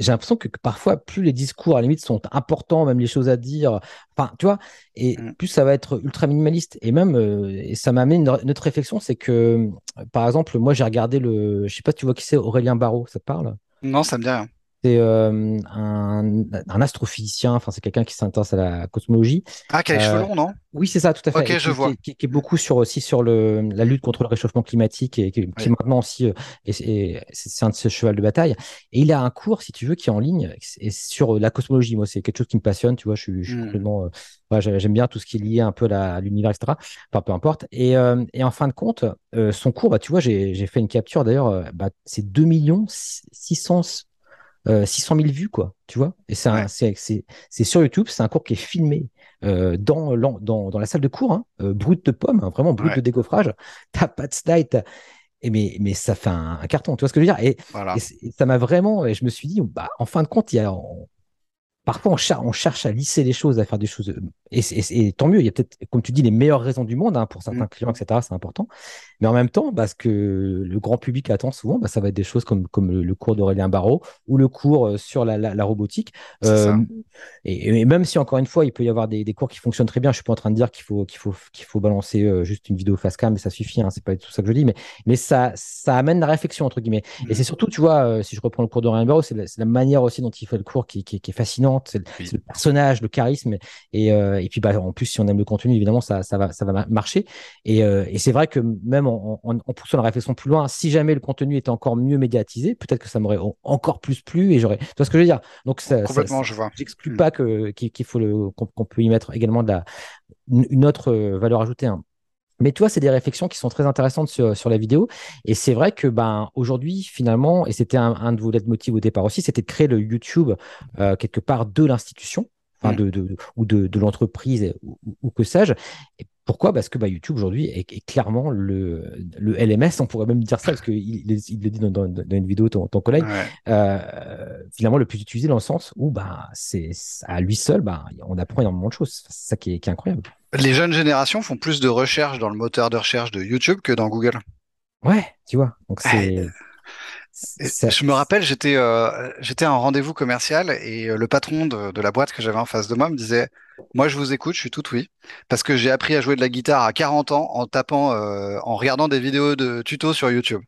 j'ai l'impression que, parfois, plus les discours, à la limite, sont importants, même les choses à dire, enfin, tu vois, et mm. plus ça va être ultra minimaliste. Et même, euh, et ça m'a amené une, autre réflexion, c'est que, par exemple, moi, j'ai regardé le, je sais pas si tu vois qui c'est, Aurélien Barraud, ça te parle? Non, ça me dit rien. C'est euh, un, un, astrophysicien, enfin c'est quelqu'un qui s'intéresse à la cosmologie. Ah, qui a les cheveux euh, longs, non? Oui, c'est ça, tout à fait. Ok, je qui, vois. Qui, est beaucoup sur aussi sur le, la lutte contre le réchauffement climatique et qui, maintenant aussi euh, c'est un de ses chevals de bataille. Et il a un cours, si tu veux, qui est en ligne et sur la cosmologie. Moi, c'est quelque chose qui me passionne. Tu vois, je suis, je suis hmm. complètement, j'aime bien tout ce qui est lié un peu à l'univers, etc. Enfin, peu importe. Et, et en fin de compte, son cours, bah, tu vois, j'ai fait une capture. D'ailleurs, bah, c'est 2 millions 600 600 000 vues, quoi, tu vois. Et c'est sur YouTube, c'est un cours qui est filmé euh, dans, dans, dans, la salle de cours, hein, euh, brut de pomme, hein, vraiment brut de décoffrage. T'as pas de slide, et mais, mais ça fait un, carton, tu vois ce que je veux dire? Et, ça m'a vraiment, et je me suis dit, bah, en fin de compte, il y a, parfois on, cherche à lisser les choses, à faire des choses. Et, tant mieux, il y a peut-être, comme tu dis, les meilleures raisons du monde hein, pour certains mm. clients, etc. C'est important. Mais en même temps, parce que le grand public attend souvent, bah, ça va être des choses comme, comme le, cours d'Aurélien Barraud ou le cours euh, sur la, robotique. Euh, et, même si, encore une fois, il peut y avoir des, cours qui fonctionnent très bien, je suis pas en train de dire qu'il faut, qu'il faut, qu'il faut balancer euh, juste une vidéo face cam, mais ça suffit, hein, c'est pas tout ça que je dis, mais, mais ça, ça amène la réflexion, entre guillemets. Et mm. c'est surtout, tu vois, si je reprends le cours d'Aurélien Barraud, c'est la, manière aussi dont il fait le cours qui, qui, qui est fascinante c'est le personnage, le charisme. Et, et puis, bah, en plus, si on aime le contenu, évidemment, ça, ça, va, ça va marcher. Et, euh, et c'est vrai que même en, en, poussant la réflexion plus loin, si jamais le contenu était encore mieux médiatisé, peut-être que ça m'aurait encore plus plu et j'aurais. Tu vois ce que je veux dire? Donc, ça, complètement, je vois. J'exclus mm. pas que qu'il faut le qu'on peut y mettre également de la une autre euh, valeur ajoutée. Hein. Mais tu vois, c'est des réflexions qui sont très intéressantes sur, sur la vidéo. Et c'est vrai que ben, aujourd'hui, finalement, et c'était un, de vos motifs au départ aussi, c'était de créer le YouTube euh, quelque part de l'institution. Enfin, mm. de, ou de, de l'entreprise ou, que sais-je. Pourquoi? Parce que bah, YouTube aujourd'hui est, clairement le, le, LMS, on pourrait même dire ça, parce qu'il il, le dit dans, dans, une vidéo, ton, ton collègue, euh, finalement le plus utilisé dans le sens où bah, c'est à lui seul, bah, on apprend énormément de choses. C'est ça qui est, qui est incroyable. Les jeunes générations font plus de recherches dans le moteur de recherche de YouTube que dans Google. Ouais, tu vois. Donc c'est. Je me rappelle, j'étais euh, j'étais à un rendez-vous commercial et euh, le patron de, de la boîte que j'avais en face de moi me disait Moi, je vous écoute, je suis tout oui, parce que j'ai appris à jouer de la guitare à 40 ans en tapant, euh, en regardant des vidéos de tutos sur YouTube.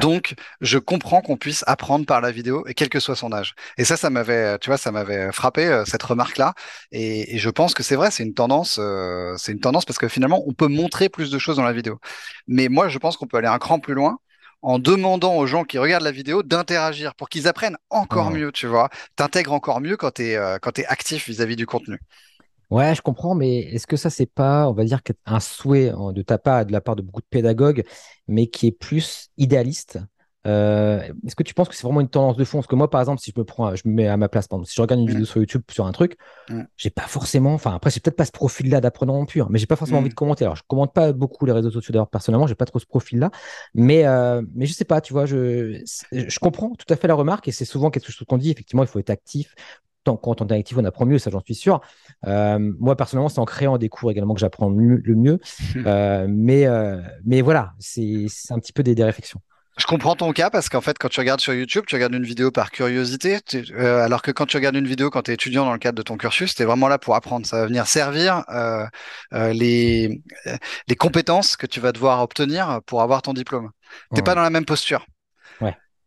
Donc, je comprends qu'on puisse apprendre par la vidéo, et quel que soit son âge. Et ça, ça m'avait, tu vois, ça m'avait frappé euh, cette remarque-là. Et, je pense que c'est vrai, c'est une tendance, euh, c'est une tendance parce que finalement, on peut montrer plus de choses dans la vidéo. Mais moi, je pense qu'on peut aller un cran plus loin en demandant aux gens qui regardent la vidéo d'interagir pour qu'ils apprennent encore mieux, tu vois. T'intègres encore mieux quand tu es, euh, es actif vis-à-vis du contenu. Ouais, je comprends, mais est-ce que ça, c'est pas, on va dire, un souhait de ta part et de la part de beaucoup de pédagogues, mais qui est plus idéaliste est-ce que tu penses que c'est vraiment une tendance de fond? Parce que moi, par exemple, si je me prends, je me mets à ma place, si je regarde une vidéo sur YouTube sur un truc, j'ai pas forcément, enfin après, j'ai peut-être pas ce profil-là d'apprenant en pur, mais j'ai pas forcément envie de commenter. Alors, je commente pas beaucoup les réseaux sociaux d'ailleurs personnellement, j'ai pas trop ce profil-là, mais mais je sais pas, tu vois, je je comprends tout à fait la remarque et c'est souvent quelque chose qu'on dit. Effectivement, il faut être actif, quand on est actif, on apprend mieux, ça j'en suis sûr. Euh, moi, personnellement, c'est en créant des cours également que j'apprends le mieux. Euh, mais, euh, mais voilà, c'est un petit peu des, des, réflexions. Je comprends ton cas parce qu'en fait, quand tu regardes sur YouTube, tu regardes une vidéo par curiosité, alors que quand tu regardes une vidéo quand tu es étudiant dans le cadre de ton cursus, tu es vraiment là pour apprendre. Ça va venir servir les, les compétences que tu vas devoir obtenir pour avoir ton diplôme. Tu n'es pas dans la même posture.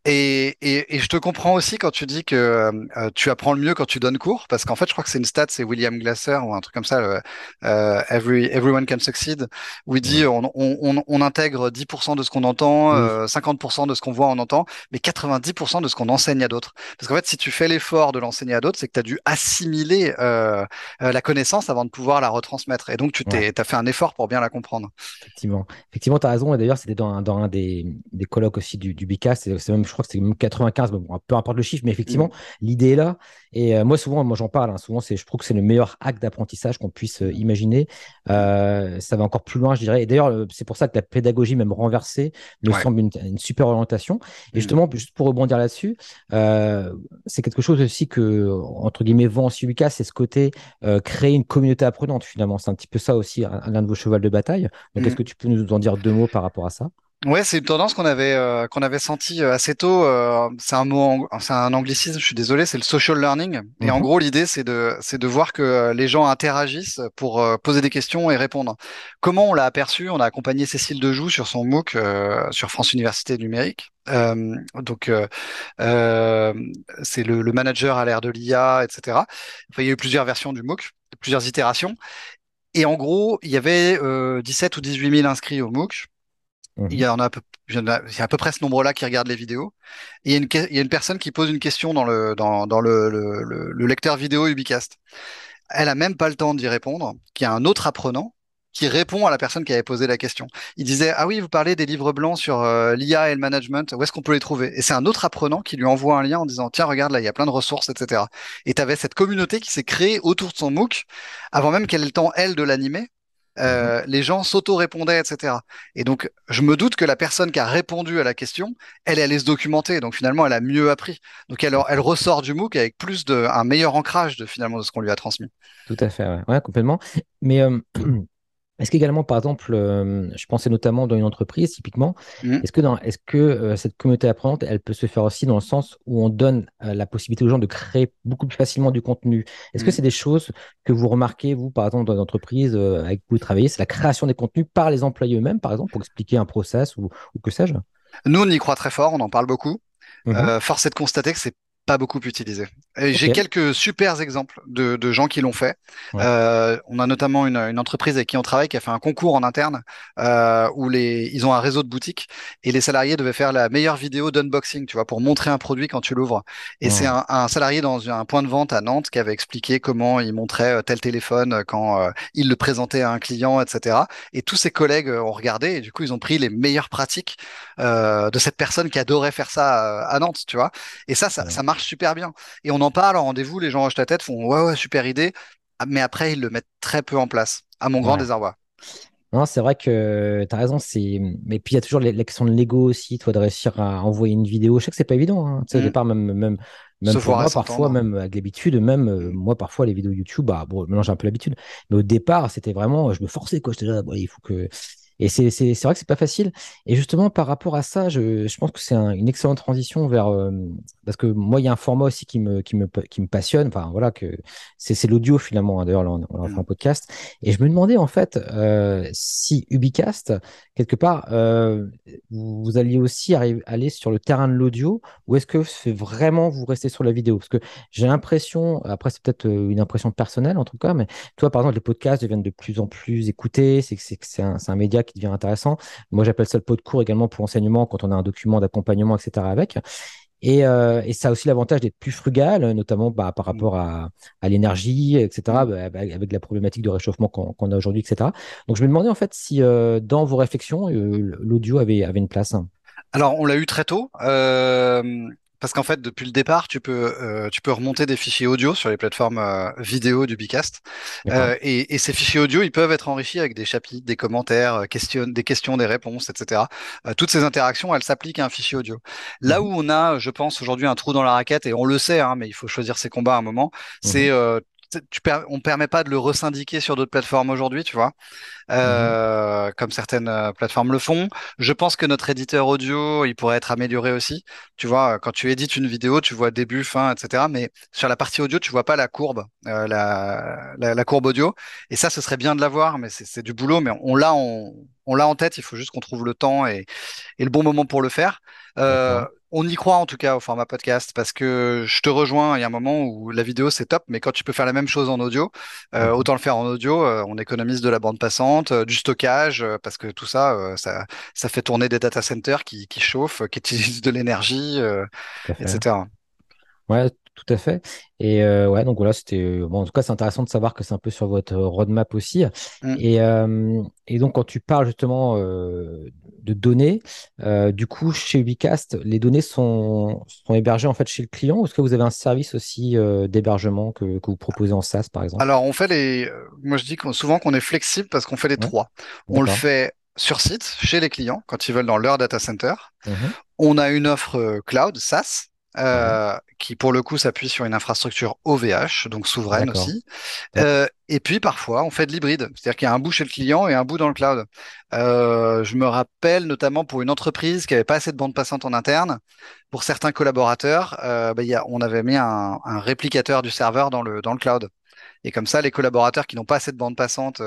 Et, et, et, je te comprends aussi quand tu dis que euh, tu apprends le mieux quand tu donnes cours, parce qu'en fait, je crois que c'est une stat, c'est William Glasser ou un truc comme ça, le, euh, Every, Everyone Can Succeed, où il dit on, on, on, intègre 10% de ce qu'on entend, 50% euh, de ce qu'on voit, on entend, mais 90% de ce qu'on enseigne à d'autres. Parce qu'en fait, si tu fais l'effort de l'enseigner à d'autres, c'est que tu as dû assimiler euh, euh, la connaissance avant de pouvoir la retransmettre. Et donc, tu t'es, as fait un effort pour bien la comprendre. Effectivement, Effectivement tu as raison. Et d'ailleurs, c'était dans, dans un des, des colloques aussi du, du BICA, c'est même crois que c'est même 95, bon, peu importe le chiffre, mais effectivement, mm. l'idée est là. Et euh, moi, souvent, moi j'en parle, hein, souvent, c'est, je trouve que c'est le meilleur acte d'apprentissage qu'on puisse euh, imaginer. Euh, ça va encore plus loin, je dirais. Et d'ailleurs, c'est pour ça que la pédagogie, même renversée, me semble une, super orientation. Et mm. justement, juste pour rebondir là-dessus, c'est quelque chose aussi que, entre guillemets, vend en Lucas, c'est ce côté créer une communauté apprenante, finalement. C'est un petit peu ça aussi, l'un de vos chevals de bataille. Donc, est-ce mm. que tu peux nous en dire deux mots par rapport à ça? Ouais, c'est une tendance qu'on avait euh, qu'on avait senti euh, assez tôt. Euh, c'est un mot, c'est un anglicisme. Je suis désolé, c'est le social learning. Et en mhm. gros, l'idée c'est de c'est de voir que les gens interagissent pour poser des questions et répondre. Comment on l'a aperçu? On a accompagné Cécile Dejoux sur son MOOC sur France Université Numérique. donc c'est le, le, manager à l'ère de l'IA, etc. Enfin, il y a eu plusieurs versions du MOOC, plusieurs itérations. Et en gros, il y avait 17 ou 18 000 inscrits au MOOC. Il y en a, il y a à peu près ce nombre-là qui regarde les vidéos. Et il y, a une, il y a une personne qui pose une question dans le, dans le, le, le lecteur vidéo Ubicast. Elle a même pas le temps d'y répondre, qu'il y a un autre apprenant qui répond à la personne qui avait posé la question. Il disait ah oui vous parlez des livres blancs sur euh, l'IA et le management où est-ce qu'on peut les trouver? Et c'est un autre apprenant qui lui envoie un lien en disant tiens regarde là il y a plein de ressources etc. Et tu avais cette communauté qui s'est créée autour de son MOOC avant même qu'elle ait le temps elle de l'animer euh, mhm. les gens s'auto-répondaient, etc. Et donc, je me doute que la personne qui a répondu à la question, elle, allait se documenter. Donc, finalement, elle a mieux appris. Donc, elle, elle ressort du MOOC avec plus de, un meilleur ancrage de finalement de ce qu'on lui a transmis. Tout à fait, ouais, complètement. Mais euh, Est-ce qu'également, par exemple, euh, je pensais notamment dans une entreprise, typiquement, mmh. est-ce que, dans, est-ce que euh, cette communauté apprenante, elle peut se faire aussi dans le sens où on donne euh, la possibilité aux gens de créer beaucoup plus facilement du contenu? Est-ce que mmh. c'est des choses que vous remarquez, vous, par exemple, dans l'entreprise avec qui vous travaillez? C'est la création des contenus par les employés eux-mêmes, par exemple, pour expliquer un process ou, que sais-je? Nous, on y croit très fort, on en parle beaucoup. Mmh force est de constater que c'est pas beaucoup utilisé. J'ai quelques super exemples de, de gens qui l'ont fait. Euh, on a notamment une, une, entreprise avec qui on travaille qui a fait un concours en interne euh, où les, ils ont un réseau de boutiques et les salariés devaient faire la meilleure vidéo d'unboxing, tu vois, pour montrer un produit quand tu l'ouvres. Et c'est un, un, salarié dans un point de vente à Nantes qui avait expliqué comment il montrait euh, tel téléphone quand euh, il le présentait à un client, etc. Et tous ses collègues ont regardé et du coup ils ont pris les meilleures pratiques de cette personne qui adorait faire ça à Nantes, tu vois. Et ça, ça, ça marche super bien. Et on en parle en rendez-vous, les gens hochent la tête, font ouais, ouais, super idée. Ah, mais après, ils le mettent très peu en place, à mon grand désarroi. Non, c'est vrai que tu as raison. C'est... Mais puis il y a toujours l'action de l'ego aussi, toi, de réussir à envoyer une vidéo. Je sais que c'est pas évident. Hein. Tu sais, au mm. départ, même, même, même pour moi, parfois, même avec l'habitude, même euh, mm. moi, parfois, les vidéos YouTube, bah, bon, maintenant j'ai un peu l'habitude. Mais au départ, c'était vraiment, je me forçais, quoi. J'étais là, il faut que et c'est vrai que c'est pas facile. Et justement, par rapport à ça, je, je pense que c'est une excellente transition vers. Euh, parce que moi, il y a un format aussi qui me, qui me, qui me passionne. Enfin, voilà, que c'est l'audio finalement. Hein. D'ailleurs, là, on, on a fait un podcast. Et je me demandais, en fait, euh, si Ubicast, quelque part, euh, vous, alliez aussi aller sur le terrain de l'audio ou est-ce que vraiment vous restez sur la vidéo? Parce que j'ai l'impression, après, c'est peut-être une impression personnelle en tout cas, mais toi, par exemple, les podcasts deviennent de plus en plus écoutés. C'est c'est un, un média qui devient intéressant. Moi, j'appelle ça le pot de cours également pour enseignement quand on a un document d'accompagnement, etc. avec. Et, euh, et, ça a aussi l'avantage d'être plus frugal, notamment bah, par rapport à, à l'énergie, etc., bah, bah, avec la problématique de réchauffement qu'on a aujourd'hui, etc. Donc je me demandais en fait si euh, dans vos réflexions, euh, l'audio avait, avait une place. Alors, on l'a eu très tôt. Parce qu'en fait, depuis le départ, tu peux, euh, tu peux remonter des fichiers audio sur les plateformes euh, vidéo du Bicast. Euh, et, et ces fichiers audio, ils peuvent être enrichis avec des chapitres, des commentaires, des questions, des réponses, etc. Toutes ces interactions, elles s'appliquent à un fichier audio. Là où Mhm. on a, je pense, aujourd'hui un trou dans la raquette, et on le sait, hein, mais il faut choisir ses combats à un moment, c'est... Euh, tu per- on permet pas de le resyndiquer sur d'autres plateformes aujourd'hui, tu vois Mhm. euh, comme certaines euh, plateformes le font. Je pense que notre éditeur audio, il pourrait être amélioré aussi. Tu vois, quand tu édites une vidéo, tu vois début, fin, etc. Mais sur la partie audio, tu vois pas la courbe, euh, la, la, la courbe audio. Et ça, ce serait bien de l'avoir, mais c'est du boulot. Mais on l'a en, on l'a en tête. Il faut juste qu'on trouve le temps et, et le bon moment pour le faire. Euh. On y croit en tout cas au format podcast parce que je te rejoins. Il y a un moment où la vidéo c'est top, mais quand tu peux faire la même chose en audio, euh, Mhm. autant le faire en audio. euh, on économise de la bande passante, euh, du stockage, euh, parce que tout ça, euh, ça, ça fait tourner des data centers qui, qui chauffent, qui utilisent de l'énergie, euh, etc. Ouais, tout à fait. Et euh, ouais, donc voilà, c'était euh, bon. En tout cas, c'est intéressant de savoir que c'est un peu sur votre roadmap aussi. Mm. Et, euh, et donc, quand tu parles justement euh, de données, euh, du coup, chez Ubicast, les données sont, sont hébergées en fait chez le client ou est-ce que vous avez un service aussi euh, d'hébergement que, que vous proposez en SaaS, par exemple? Alors on fait les, euh, moi je dis souvent qu'on est flexible parce qu'on fait les Ouais, trois. On le fait sur site chez les clients quand ils veulent dans leur data center. Mhm. On a une offre euh, cloud SaaS. Euh, qui pour le coup s'appuie sur une infrastructure OVH, donc souveraine aussi. Euh, et puis parfois, on fait de l'hybride, c'est-à-dire qu'il y a un bout chez le client et un bout dans le cloud. Euh, je me rappelle notamment pour une entreprise qui avait pas assez de bande passante en interne, pour certains collaborateurs, bah, il y a, on avait mis un, un réplicateur du serveur dans le, dans le cloud. Et comme ça, les collaborateurs qui n'ont pas assez de bande passante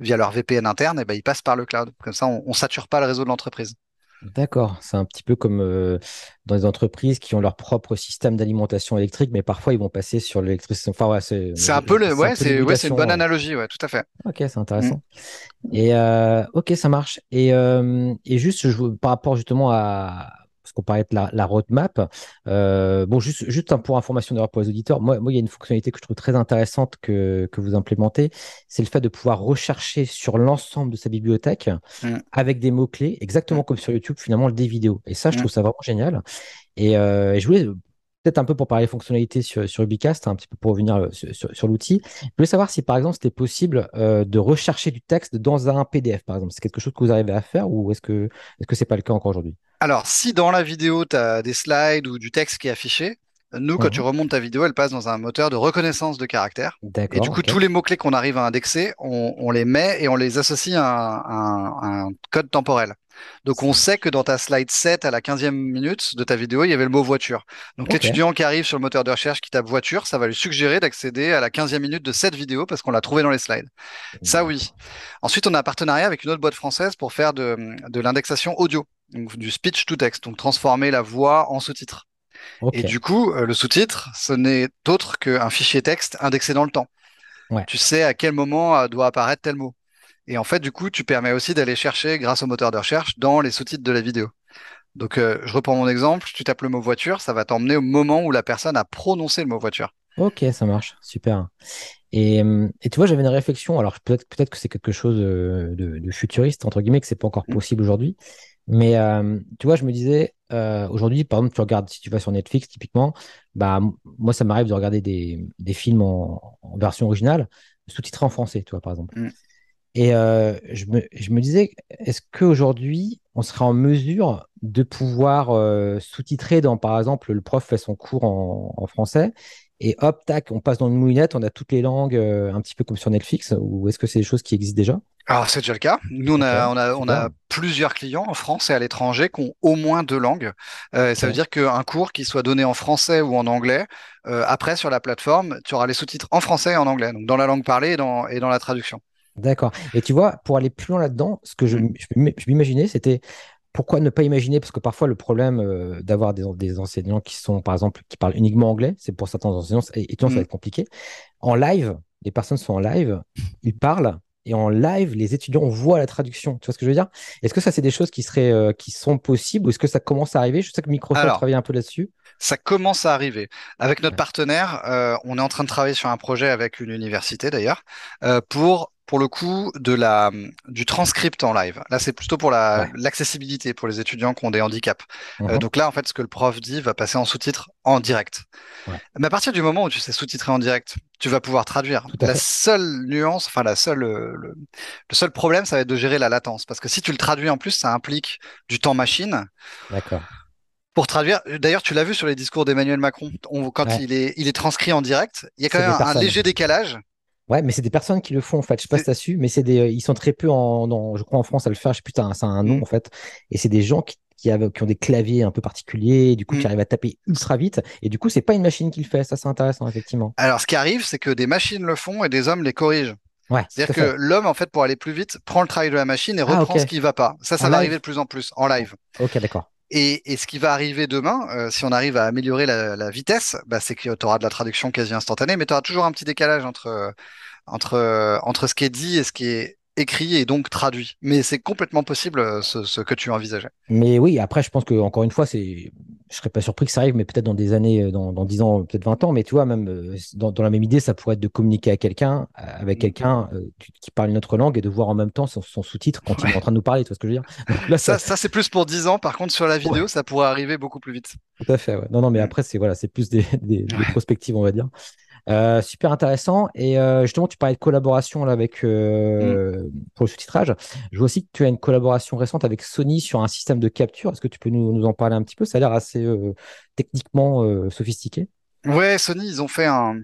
via leur VPN interne, eh ben, ils passent par le cloud. Comme ça, on, on sature pas le réseau de l'entreprise. D'accord, c'est un petit peu comme euh, dans les entreprises qui ont leur propre système d'alimentation électrique, mais parfois ils vont passer sur l'électricité. Enfin, ouais, c'est C'est un peu le, c'est un ouais, peu c'est, ouais, c'est une bonne analogie, ouais, tout à fait. Ok, c'est Mm. intéressant. Et euh, ok, ça marche. Et, euh, et juste je, veux- par rapport justement à parce qu'on parlait de la, la roadmap, euh, bon, juste, juste pour information d'ailleurs pour les auditeurs, moi, moi, il y a une fonctionnalité que je trouve très intéressante que, que vous implémentez, c'est le fait de pouvoir rechercher sur l'ensemble de sa bibliothèque avec des mots-clés, exactement comme sur YouTube, finalement, des vidéos. Et ça, je trouve ça vraiment génial. Et, euh, et je voulais peut-être un peu pour parler fonctionnalité sur, sur Ubicast, un petit peu pour revenir euh, sur, sur- sur l'outil. Je voulais savoir si, par exemple, c'était possible euh, de rechercher du texte dans un PDF, par exemple. C'est quelque chose que vous arrivez à faire ou est-ce que est-ce que c'est pas le cas encore aujourd'hui? Alors, si dans la vidéo, tu as des slides ou du texte qui est affiché, nous, quand tu Mhm. remontes ta vidéo, elle passe dans un moteur de reconnaissance de caractère. Et du coup, tous les mots-clés qu'on arrive à indexer, on, on les met et on les associe à un, code temporel. Donc, on sait que dans ta slide 7 à la quinzième minute de ta vidéo, il y avait le mot voiture. Donc, l'étudiant qui arrive sur le moteur de recherche qui tape voiture, ça va lui suggérer d'accéder à la quinzième minute de cette vidéo parce qu'on l'a trouvé dans les slides. Ça, oui. Ensuite, on a un partenariat avec une autre boîte française pour faire de, de l'indexation audio, donc du speech to text, donc transformer la voix en sous-titre. Et du coup, euh, le sous-titre, ce n'est autre qu'un fichier texte indexé dans le temps. Ouais. Tu sais à quel moment euh, doit apparaître tel mot. Et en fait, du coup, tu permets aussi d'aller chercher, grâce au moteur de recherche, dans les sous-titres de la vidéo. Donc, euh, je reprends mon exemple, tu tapes le mot voiture, ça va t'emmener au moment où la personne a prononcé le mot voiture. Ok, ça marche. Super. Et, et tu vois, j'avais une réflexion. Alors, peut-être peut-être que c'est quelque chose de, de futuriste, entre guillemets, que c'est pas encore Mm. possible aujourd'hui. Mais euh, tu vois, je me disais, euh, aujourd'hui, par exemple, tu regardes, si tu vas sur Netflix, typiquement, bah, moi, ça m'arrive de regarder des, des films en, en version originale, sous-titrés en français, tu vois, par exemple. Mm. Et euh, je me, je me disais, est-ce qu'aujourd'hui, on serait en mesure de pouvoir sous-titrer dans, par exemple, le prof fait son cours en, en français, et hop, tac, on passe dans une moulinette, on a toutes les langues, euh, un petit peu comme sur Netflix, ou est-ce que c'est des choses qui existent déjà? Alors, c'est déjà le cas. Nous, on a, on a, on a plusieurs clients en France et à l'étranger qui ont au moins deux langues. Euh, ça veut dire qu'un cours qui soit donné en français ou en anglais, euh, après, sur la plateforme, tu auras les sous-titres en français et en anglais, donc dans la langue parlée et dans, et dans la traduction. D'accord. Et tu vois, pour aller plus loin là-dedans, ce que je, Mm. m- je m'im- je m'imaginais, c'était pourquoi ne pas imaginer, parce que parfois le problème euh, d'avoir des, des enseignants qui sont, par exemple, qui parlent uniquement anglais, c'est pour certains enseignants, et étudiants, ça va Mm. être compliqué. En live, les personnes sont en live, ils parlent, et en live, les étudiants voient la traduction. Tu vois ce que je veux dire? Est-ce que ça, c'est des choses qui seraient, euh, qui sont possibles, ou est-ce que ça commence à arriver? Je sais que Microsoft Alors, travaille un peu là-dessus. ça commence à arriver. Avec notre Ouais. partenaire, euh, on est en train de travailler sur un projet avec une université d'ailleurs, euh, pour pour le coup de la du transcript en live. Là, c'est plutôt pour la l'accessibilité pour les étudiants qui ont des handicaps. Euh, mhm. donc là, en fait, ce que le prof dit va passer en sous-titre en direct. Mais à partir du moment où tu sais sous-titrer en direct, tu vas pouvoir traduire. La seule nuance, enfin la seule le, le, seul problème, ça va être de gérer la latence, parce que si tu le traduis en plus, ça implique du temps machine. D'accord pour traduire. D'ailleurs, tu l'as vu sur les discours d'Emmanuel Macron, quand il, est, il est transcrit en direct, il y a quand même un, léger décalage. Ouais, mais c'est des personnes qui le font en fait. Je sais pas si t'as su, mais c'est des, ils sont très peu en, je crois en France à le faire. Je sais plus, c'est un nom mm. en fait. Et c'est des gens qui, qui, ont des claviers un peu particuliers, du coup, qui mm. arrivent à taper ultra vite. Et du coup, c'est pas une machine qui le fait. Ça, c'est intéressant, effectivement. Alors, ce qui arrive, c'est que des machines le font et des hommes les corrigent. Ouais, C'est-à-dire que l'homme, en fait, pour aller plus vite, prend le travail de la machine et ah, reprend ce qui va pas. Ça, ça va arriver de plus en plus en live. Ok, d'accord. Et, ce qui va arriver demain, euh, si on arrive à améliorer la, vitesse, bah, c'est que tu auras de la traduction quasi instantanée, mais tu auras toujours un petit décalage entre, entre, entre ce qui est dit et ce qui est écrit et donc traduit. Mais c'est complètement possible euh, ce, que tu envisageais. Mais oui, après, je pense que encore une fois, c'est, je serais pas surpris que ça arrive, mais peut-être dans des années, euh, dans, dans 10 ans, peut-être 20 ans. Mais tu vois, même euh, dans, la même idée, ça pourrait être de communiquer à quelqu'un, avec mm. quelqu'un qui parle une autre langue et de voir en même temps son, sous-titre quand il est en train de nous parler. Tu vois ce que je veux dire? Là, ça, ça, c'est plus pour 10 ans. Par contre, sur la vidéo, ça pourrait arriver beaucoup plus vite. Tout à fait. Ouais. Non, non, mais mm. après, c'est voilà, c'est plus des, des, des prospectives, on va dire. Euh, super intéressant. Et euh, justement, tu parlais de collaboration là, avec, euh, mm. pour le sous-titrage. Je vois aussi que tu as une collaboration récente avec Sony sur un système de capture. Est-ce que tu peux nous, nous, en parler un petit peu? Ça a l'air assez techniquement sophistiqué. Ouais, Sony, ils ont fait un,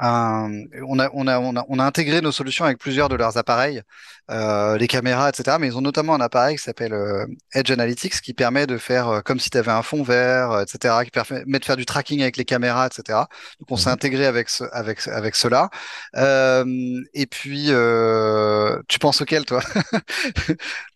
on, a, on, a, on, a, on a intégré nos solutions avec plusieurs de leurs appareils, euh, les caméras, etc. Mais ils ont notamment un appareil qui s'appelle euh, Edge Analytics qui permet de faire euh, comme si tu avais un fond vert, etc. qui permet de faire du tracking avec les caméras, etc. Donc on s'est mhm. intégré avec, ce, avec, avec cela. et puis, tu penses auquel, toi?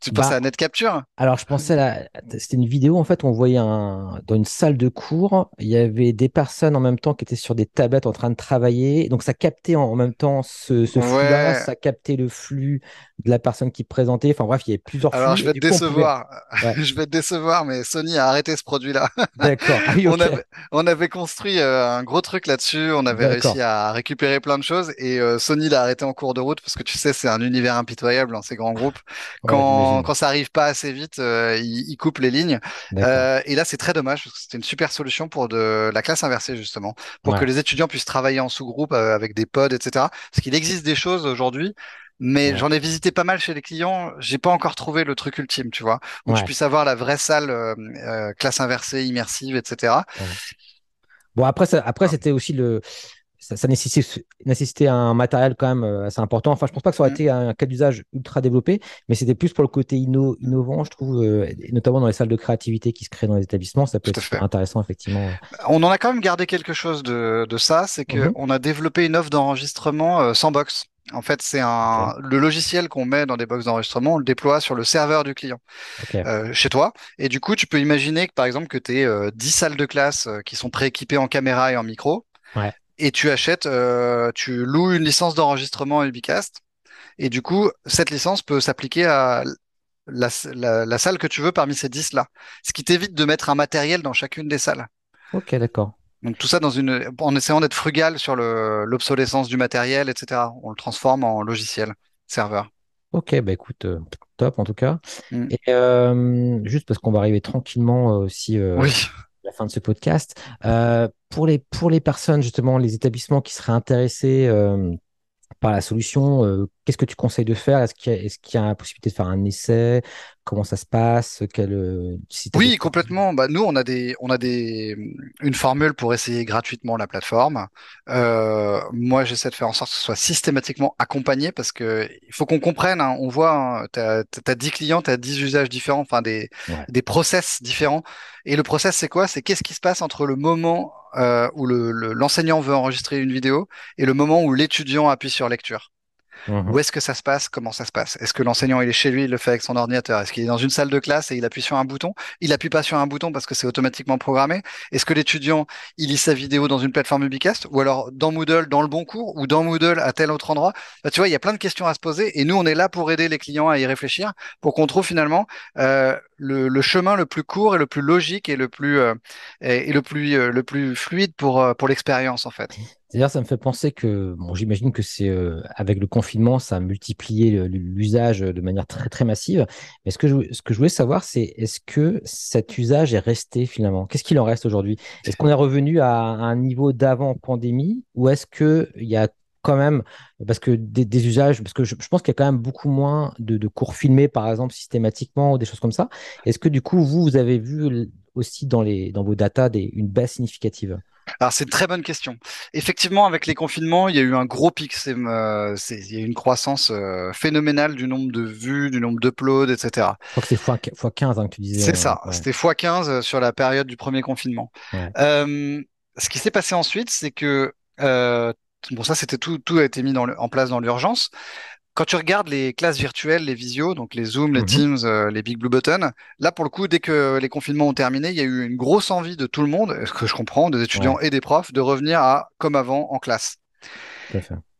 Tu penses bah, à Net Capture Alors je pensais à c'était une vidéo en fait où on voyait un... dans une salle de cours, il y avait des personnes en même temps qui étaient sur des tablettes en train de travailler donc ça captait en, même temps ce, flux-là, ça captait le flux de la personne qui présentait. Enfin bref, il y avait plusieurs Alors je vais te décevoir. je vais te décevoir, mais Sony a arrêté ce produit-là. D'accord. Ah on, avait, construit euh, un gros truc là-dessus. On avait réussi à récupérer plein de choses et euh, Sony l'a arrêté en cours de route parce que tu sais, c'est un univers impitoyable dans ces grands groupes. Quand, quand ça arrive pas assez vite, euh, ils, ils, coupent les lignes. et là, c'est très dommage parce que c'était une super solution pour de la classe inversée justement, pour que les étudiants puissent travailler en sous-groupe euh, avec des pods, etc. Parce qu'il existe des choses aujourd'hui, mais j'en ai visité pas mal chez les clients. J'ai pas encore trouvé le truc ultime, tu vois, où je puisse avoir la vraie salle euh, euh, classe inversée, immersive, etc. Bon après, après c'était aussi le ça, nécessitait, un matériel quand même euh, assez important. Enfin, je pense pas que ça aurait mm. été un cas d'usage ultra développé, mais c'était plus pour le côté innovant, je trouve, euh, notamment dans les salles de créativité qui se créent dans les établissements. Ça peut être intéressant, effectivement. On en a quand même gardé quelque chose de, ça, c'est qu'on mm-hmm. a développé une offre d'enregistrement euh, sans box. En fait, c'est un le logiciel qu'on met dans des box d'enregistrement, on le déploie sur le serveur du client chez toi. Et du coup, tu peux imaginer que par exemple que tu aies 10 salles de classe qui sont prééquipées en caméra et en micro. Ouais et tu achètes, euh, tu loues une licence d'enregistrement Ubicast. Et du coup, cette licence peut s'appliquer à la, salle que tu veux parmi ces 10 là. Ce qui t'évite de mettre un matériel dans chacune des salles. Ok, d'accord. Donc tout ça dans une, en essayant d'être frugal sur l'obsolescence du matériel, etc. On le transforme en logiciel serveur. Ok, bah écoute, euh, top en tout cas. Mm. Et euh, juste parce qu'on va arriver tranquillement aussi oui la fin de ce podcast. Euh, pour, les, pour les personnes, justement, les établissements qui seraient intéressés euh, par la solution, euh, qu'est-ce que tu conseilles de faire? Est-ce qu'il y, est qu'il y, a la possibilité de faire un essai? Comment ça se passe? Quel, euh, Oui, complètement. Bah, nous, on a des, on a des, une formule pour essayer gratuitement la plateforme. Euh, moi, j'essaie de faire en sorte que ce soit systématiquement accompagné parce que il faut qu'on comprenne. Hein, on voit, hein, tu as, 10 clients, tu as 10 usages différents, enfin des, des process différents. Et le process, c'est quoi? C'est qu'est-ce qui se passe entre le moment euh, où l'enseignant veut enregistrer une vidéo et le moment où l'étudiant appuie sur lecture. Mhm. Où est-ce que ça se passe? Comment ça se passe? Est-ce que l'enseignant il est chez lui, il le fait avec son ordinateur? Est-ce qu'il est dans une salle de classe et il appuie sur un bouton? Il appuie pas sur un bouton parce que c'est automatiquement programmé. Est-ce que l'étudiant il lit sa vidéo dans une plateforme Ubicast? Ou alors dans Moodle dans le bon cours? Ou dans Moodle à tel autre endroit? Bah, Tu vois, il y a plein de questions à se poser et nous on est là pour aider les clients à y réfléchir pour qu'on trouve finalement euh, le, chemin le plus court et le plus logique et le plus euh, et, le plus euh, le plus fluide pour pour l'expérience en fait. C'est-à-dire, ça me fait penser que, bon, j'imagine que c'est euh, avec le confinement, ça a multiplié l'usage de manière très très massive. Mais ce que je, ce que je voulais savoir, c'est est-ce que cet usage est resté finalement? Qu'est-ce qu'il en reste aujourd'hui? Est-ce qu'on est revenu à, un niveau d'avant pandémie ou est-ce que il y a quand même, parce que des, usages, parce que je, pense qu'il y a quand même beaucoup moins de, de, cours filmés, par exemple, systématiquement ou des choses comme ça. Est-ce que du coup, vous, vous avez vu aussi dans, les, dans vos datas des, une baisse significative? Alors c'est une très bonne question. Effectivement, avec les confinements, il y a eu un gros pic. C'est, euh, il y a eu une croissance euh, phénoménale du nombre de vues, du nombre d'uploads, etc. Je crois que c'est x15 hein, que tu disais. C'est ça. C'était x15 euh, sur la période du premier confinement. ce qui s'est passé ensuite, c'est que bon, ça c'était tout, tout a été mis dans en place dans l'urgence quand tu regardes les classes virtuelles, les visios, donc les Zoom, les mhm. Teams, euh, les Big Blue Button, là pour le coup, dès que les confinements ont terminé, il y a eu une grosse envie de tout le monde, ce que je comprends, des étudiants et des profs, de revenir à comme avant en classe.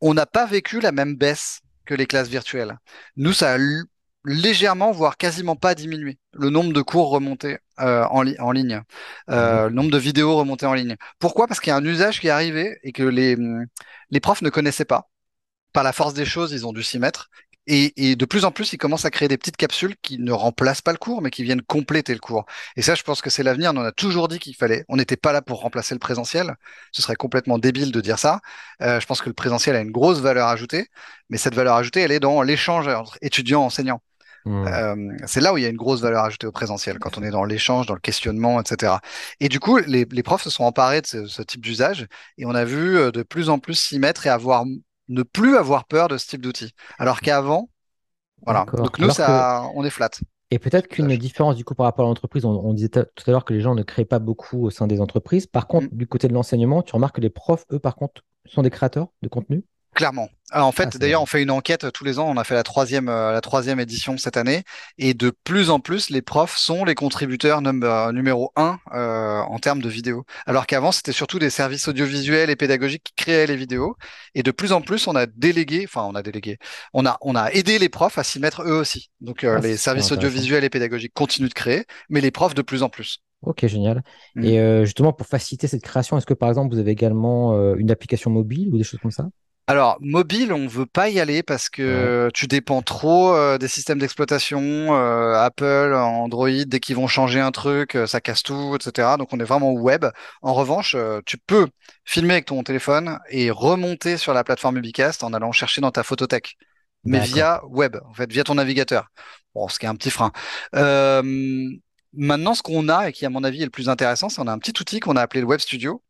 On n'a pas vécu la même baisse que les classes virtuelles. Nous, ça a légèrement, voire quasiment pas diminué. Le nombre de cours remontés euh, en, en, ligne, euh, mhm. le nombre de vidéos remontées en ligne. Pourquoi? Parce qu'il y a un usage qui est arrivé et que les, les profs ne connaissaient pas par la force des choses, ils ont dû s'y mettre. Et, de plus en plus, ils commencent à créer des petites capsules qui ne remplacent pas le cours, mais qui viennent compléter le cours. Et ça, je pense que c'est l'avenir. On en a toujours dit qu'il fallait. On n'était pas là pour remplacer le présentiel. Ce serait complètement débile de dire ça. Euh, je pense que le présentiel a une grosse valeur ajoutée, mais cette valeur ajoutée, elle est dans l'échange entre étudiants enseignants. Mmh. Euh, c'est là où il y a une grosse valeur ajoutée au présentiel, quand on est dans l'échange, dans le questionnement, etc. Et du coup, les, profs se sont emparés de ce, ce type d'usage et on a vu euh, de plus en plus s'y mettre et avoir ne plus avoir peur de ce type d'outil. Alors qu'avant, voilà. Donc nous, ça, on est flat. Et peut-être qu'une différence du coup par rapport à l'entreprise, on, disait tout à l'heure que les gens ne créent pas beaucoup au sein des entreprises. Par contre, mm. du côté de l'enseignement, tu remarques que les profs, eux, par contre, sont des créateurs de contenu? Clairement. En fait, ah, d'ailleurs, on fait une enquête tous les ans. On a fait la troisième, euh, la troisième édition cette année, et de plus en plus, les profs sont les contributeurs numéro un euh, en termes de vidéos. Alors qu'avant, c'était surtout des services audiovisuels et pédagogiques qui créaient les vidéos. Et de plus en plus, on a délégué, enfin, on a délégué, on a, on a aidé les profs à s'y mettre eux aussi. Donc, euh, ah, les services audiovisuels et pédagogiques continuent de créer, mais les profs de plus en plus. Ok, génial. Mm. Et justement, pour faciliter cette création, est-ce que par exemple, vous avez également une application mobile ou des choses comme ça? Alors, mobile, on veut pas y aller parce que tu dépends trop euh, des systèmes d'exploitation, euh, Apple, Android, dès qu'ils vont changer un truc, euh, ça casse tout, etc. Donc, on est vraiment web. En revanche, tu peux filmer avec ton téléphone et remonter sur la plateforme Ubicast en allant chercher dans ta photothèque, mais via web, en fait, via ton navigateur. Bon, ce qui est un petit frein. Maintenant, ce qu'on a et qui, à mon avis, est le plus intéressant, c'est qu'on a un petit outil qu'on a appelé le Web Studio,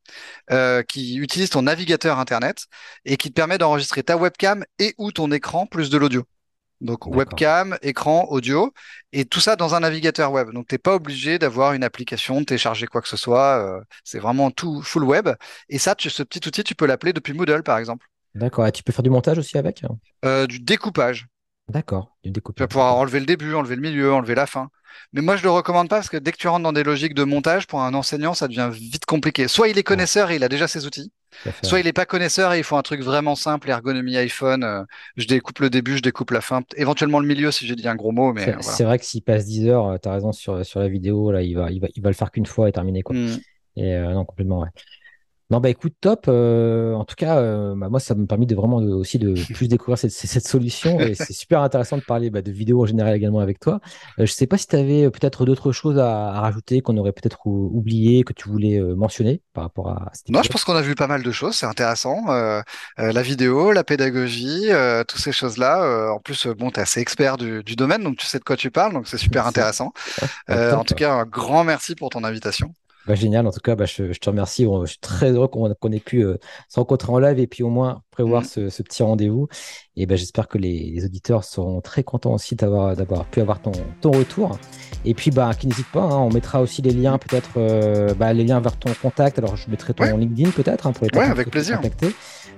euh, qui utilise ton navigateur Internet et qui te permet d'enregistrer ta webcam et ou ton écran plus de l'audio. Donc webcam, écran, audio, et tout ça dans un navigateur web. Donc t'es pas obligé d'avoir une application, de télécharger quoi que ce soit. Euh, c'est vraiment tout full web. Et ça, tu, ce petit outil, tu peux l'appeler depuis Moodle, par exemple. D'accord. Et tu peux faire du montage aussi avec? Euh, Du découpage. D'accord. Du découpage. Tu vas pouvoir enlever le début, enlever le milieu, enlever la fin. Mais moi, je le recommande pas parce que dès que tu rentres dans des logiques de montage, pour un enseignant, ça devient vite compliqué. Soit il est connaisseur et il a déjà ses outils, soit il n'est pas connaisseur et il faut un truc vraiment simple, ergonomie iPhone. Euh, je découpe le début, je découpe la fin, éventuellement le milieu si j'ai dit un gros mot. Mais c'est vrai que s'il passe 10 heures, euh, tu as raison sur, sur la vidéo, là, il va, il va, il va le faire qu'une fois et terminer quoi. Hmm. Et euh, non, complètement, ouais. Non, bah écoute, top. Euh, en tout cas, euh, bah, moi, ça m'a permis de vraiment aussi de plus découvrir cette, cette solution. Et c'est super intéressant de parler bah, de vidéos en général également avec toi. Euh, je ne sais pas si tu avais peut-être d'autres choses à, rajouter qu'on aurait peut-être oublié, que tu voulais mentionner par rapport à cette Non, je pense qu'on a vu pas mal de choses. C'est intéressant. la vidéo, la pédagogie, toutes ces choses-là. en plus, bon, tu es assez expert du, domaine, donc tu sais de quoi tu parles. Donc c'est super intéressant. en tout cas, un grand merci pour ton invitation. Bah, génial, en tout cas, bah, je, te remercie. Je suis très heureux qu'on ait pu euh, se rencontrer en live et puis au moins prévoir mm. ce, petit rendez-vous. Et bah, j'espère que les, auditeurs seront très contents aussi d'avoir pu avoir ton, ton retour. Et puis, bah, qui n'hésite pas, hein, on mettra aussi les liens, peut-être euh, bah, les liens vers ton contact. Alors, je mettrai ton LinkedIn peut-être hein, pour les ouais, avec plaisir. contacter.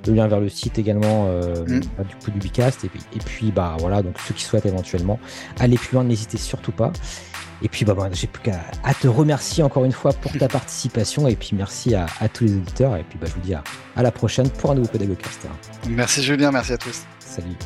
Le lien vers le site également euh, mm. bah, du coup du Bicast. Et puis, et puis, bah voilà, donc ceux qui souhaitent éventuellement aller plus loin, n'hésitez surtout pas. Et puis, bah, bah, j'ai plus qu'à te remercier encore une fois pour ta participation. Et puis, merci à, tous les auditeurs. Et puis, bah, je vous dis à, la prochaine pour un nouveau Podagogcast. Merci Julien, merci à tous. Salut.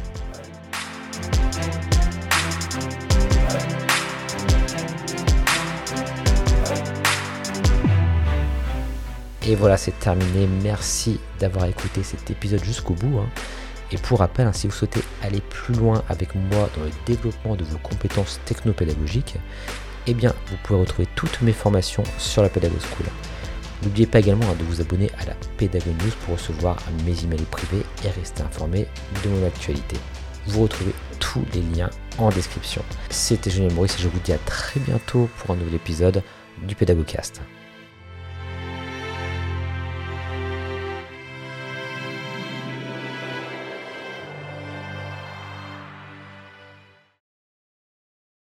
Et voilà, c'est terminé. Merci d'avoir écouté cet épisode jusqu'au bout. Hein. Et pour rappel, hein, si vous souhaitez aller plus loin avec moi dans le développement de vos compétences technopédagogiques, eh bien, vous pouvez retrouver toutes mes formations sur la Pédago School. N'oubliez pas également hein, de vous abonner à la Pédago News pour recevoir mes emails privés et rester informé de mon actualité. Vous retrouvez tous les liens en description. C'était Julien Maurice et je vous dis à très bientôt pour un nouvel épisode du Pédagogcast.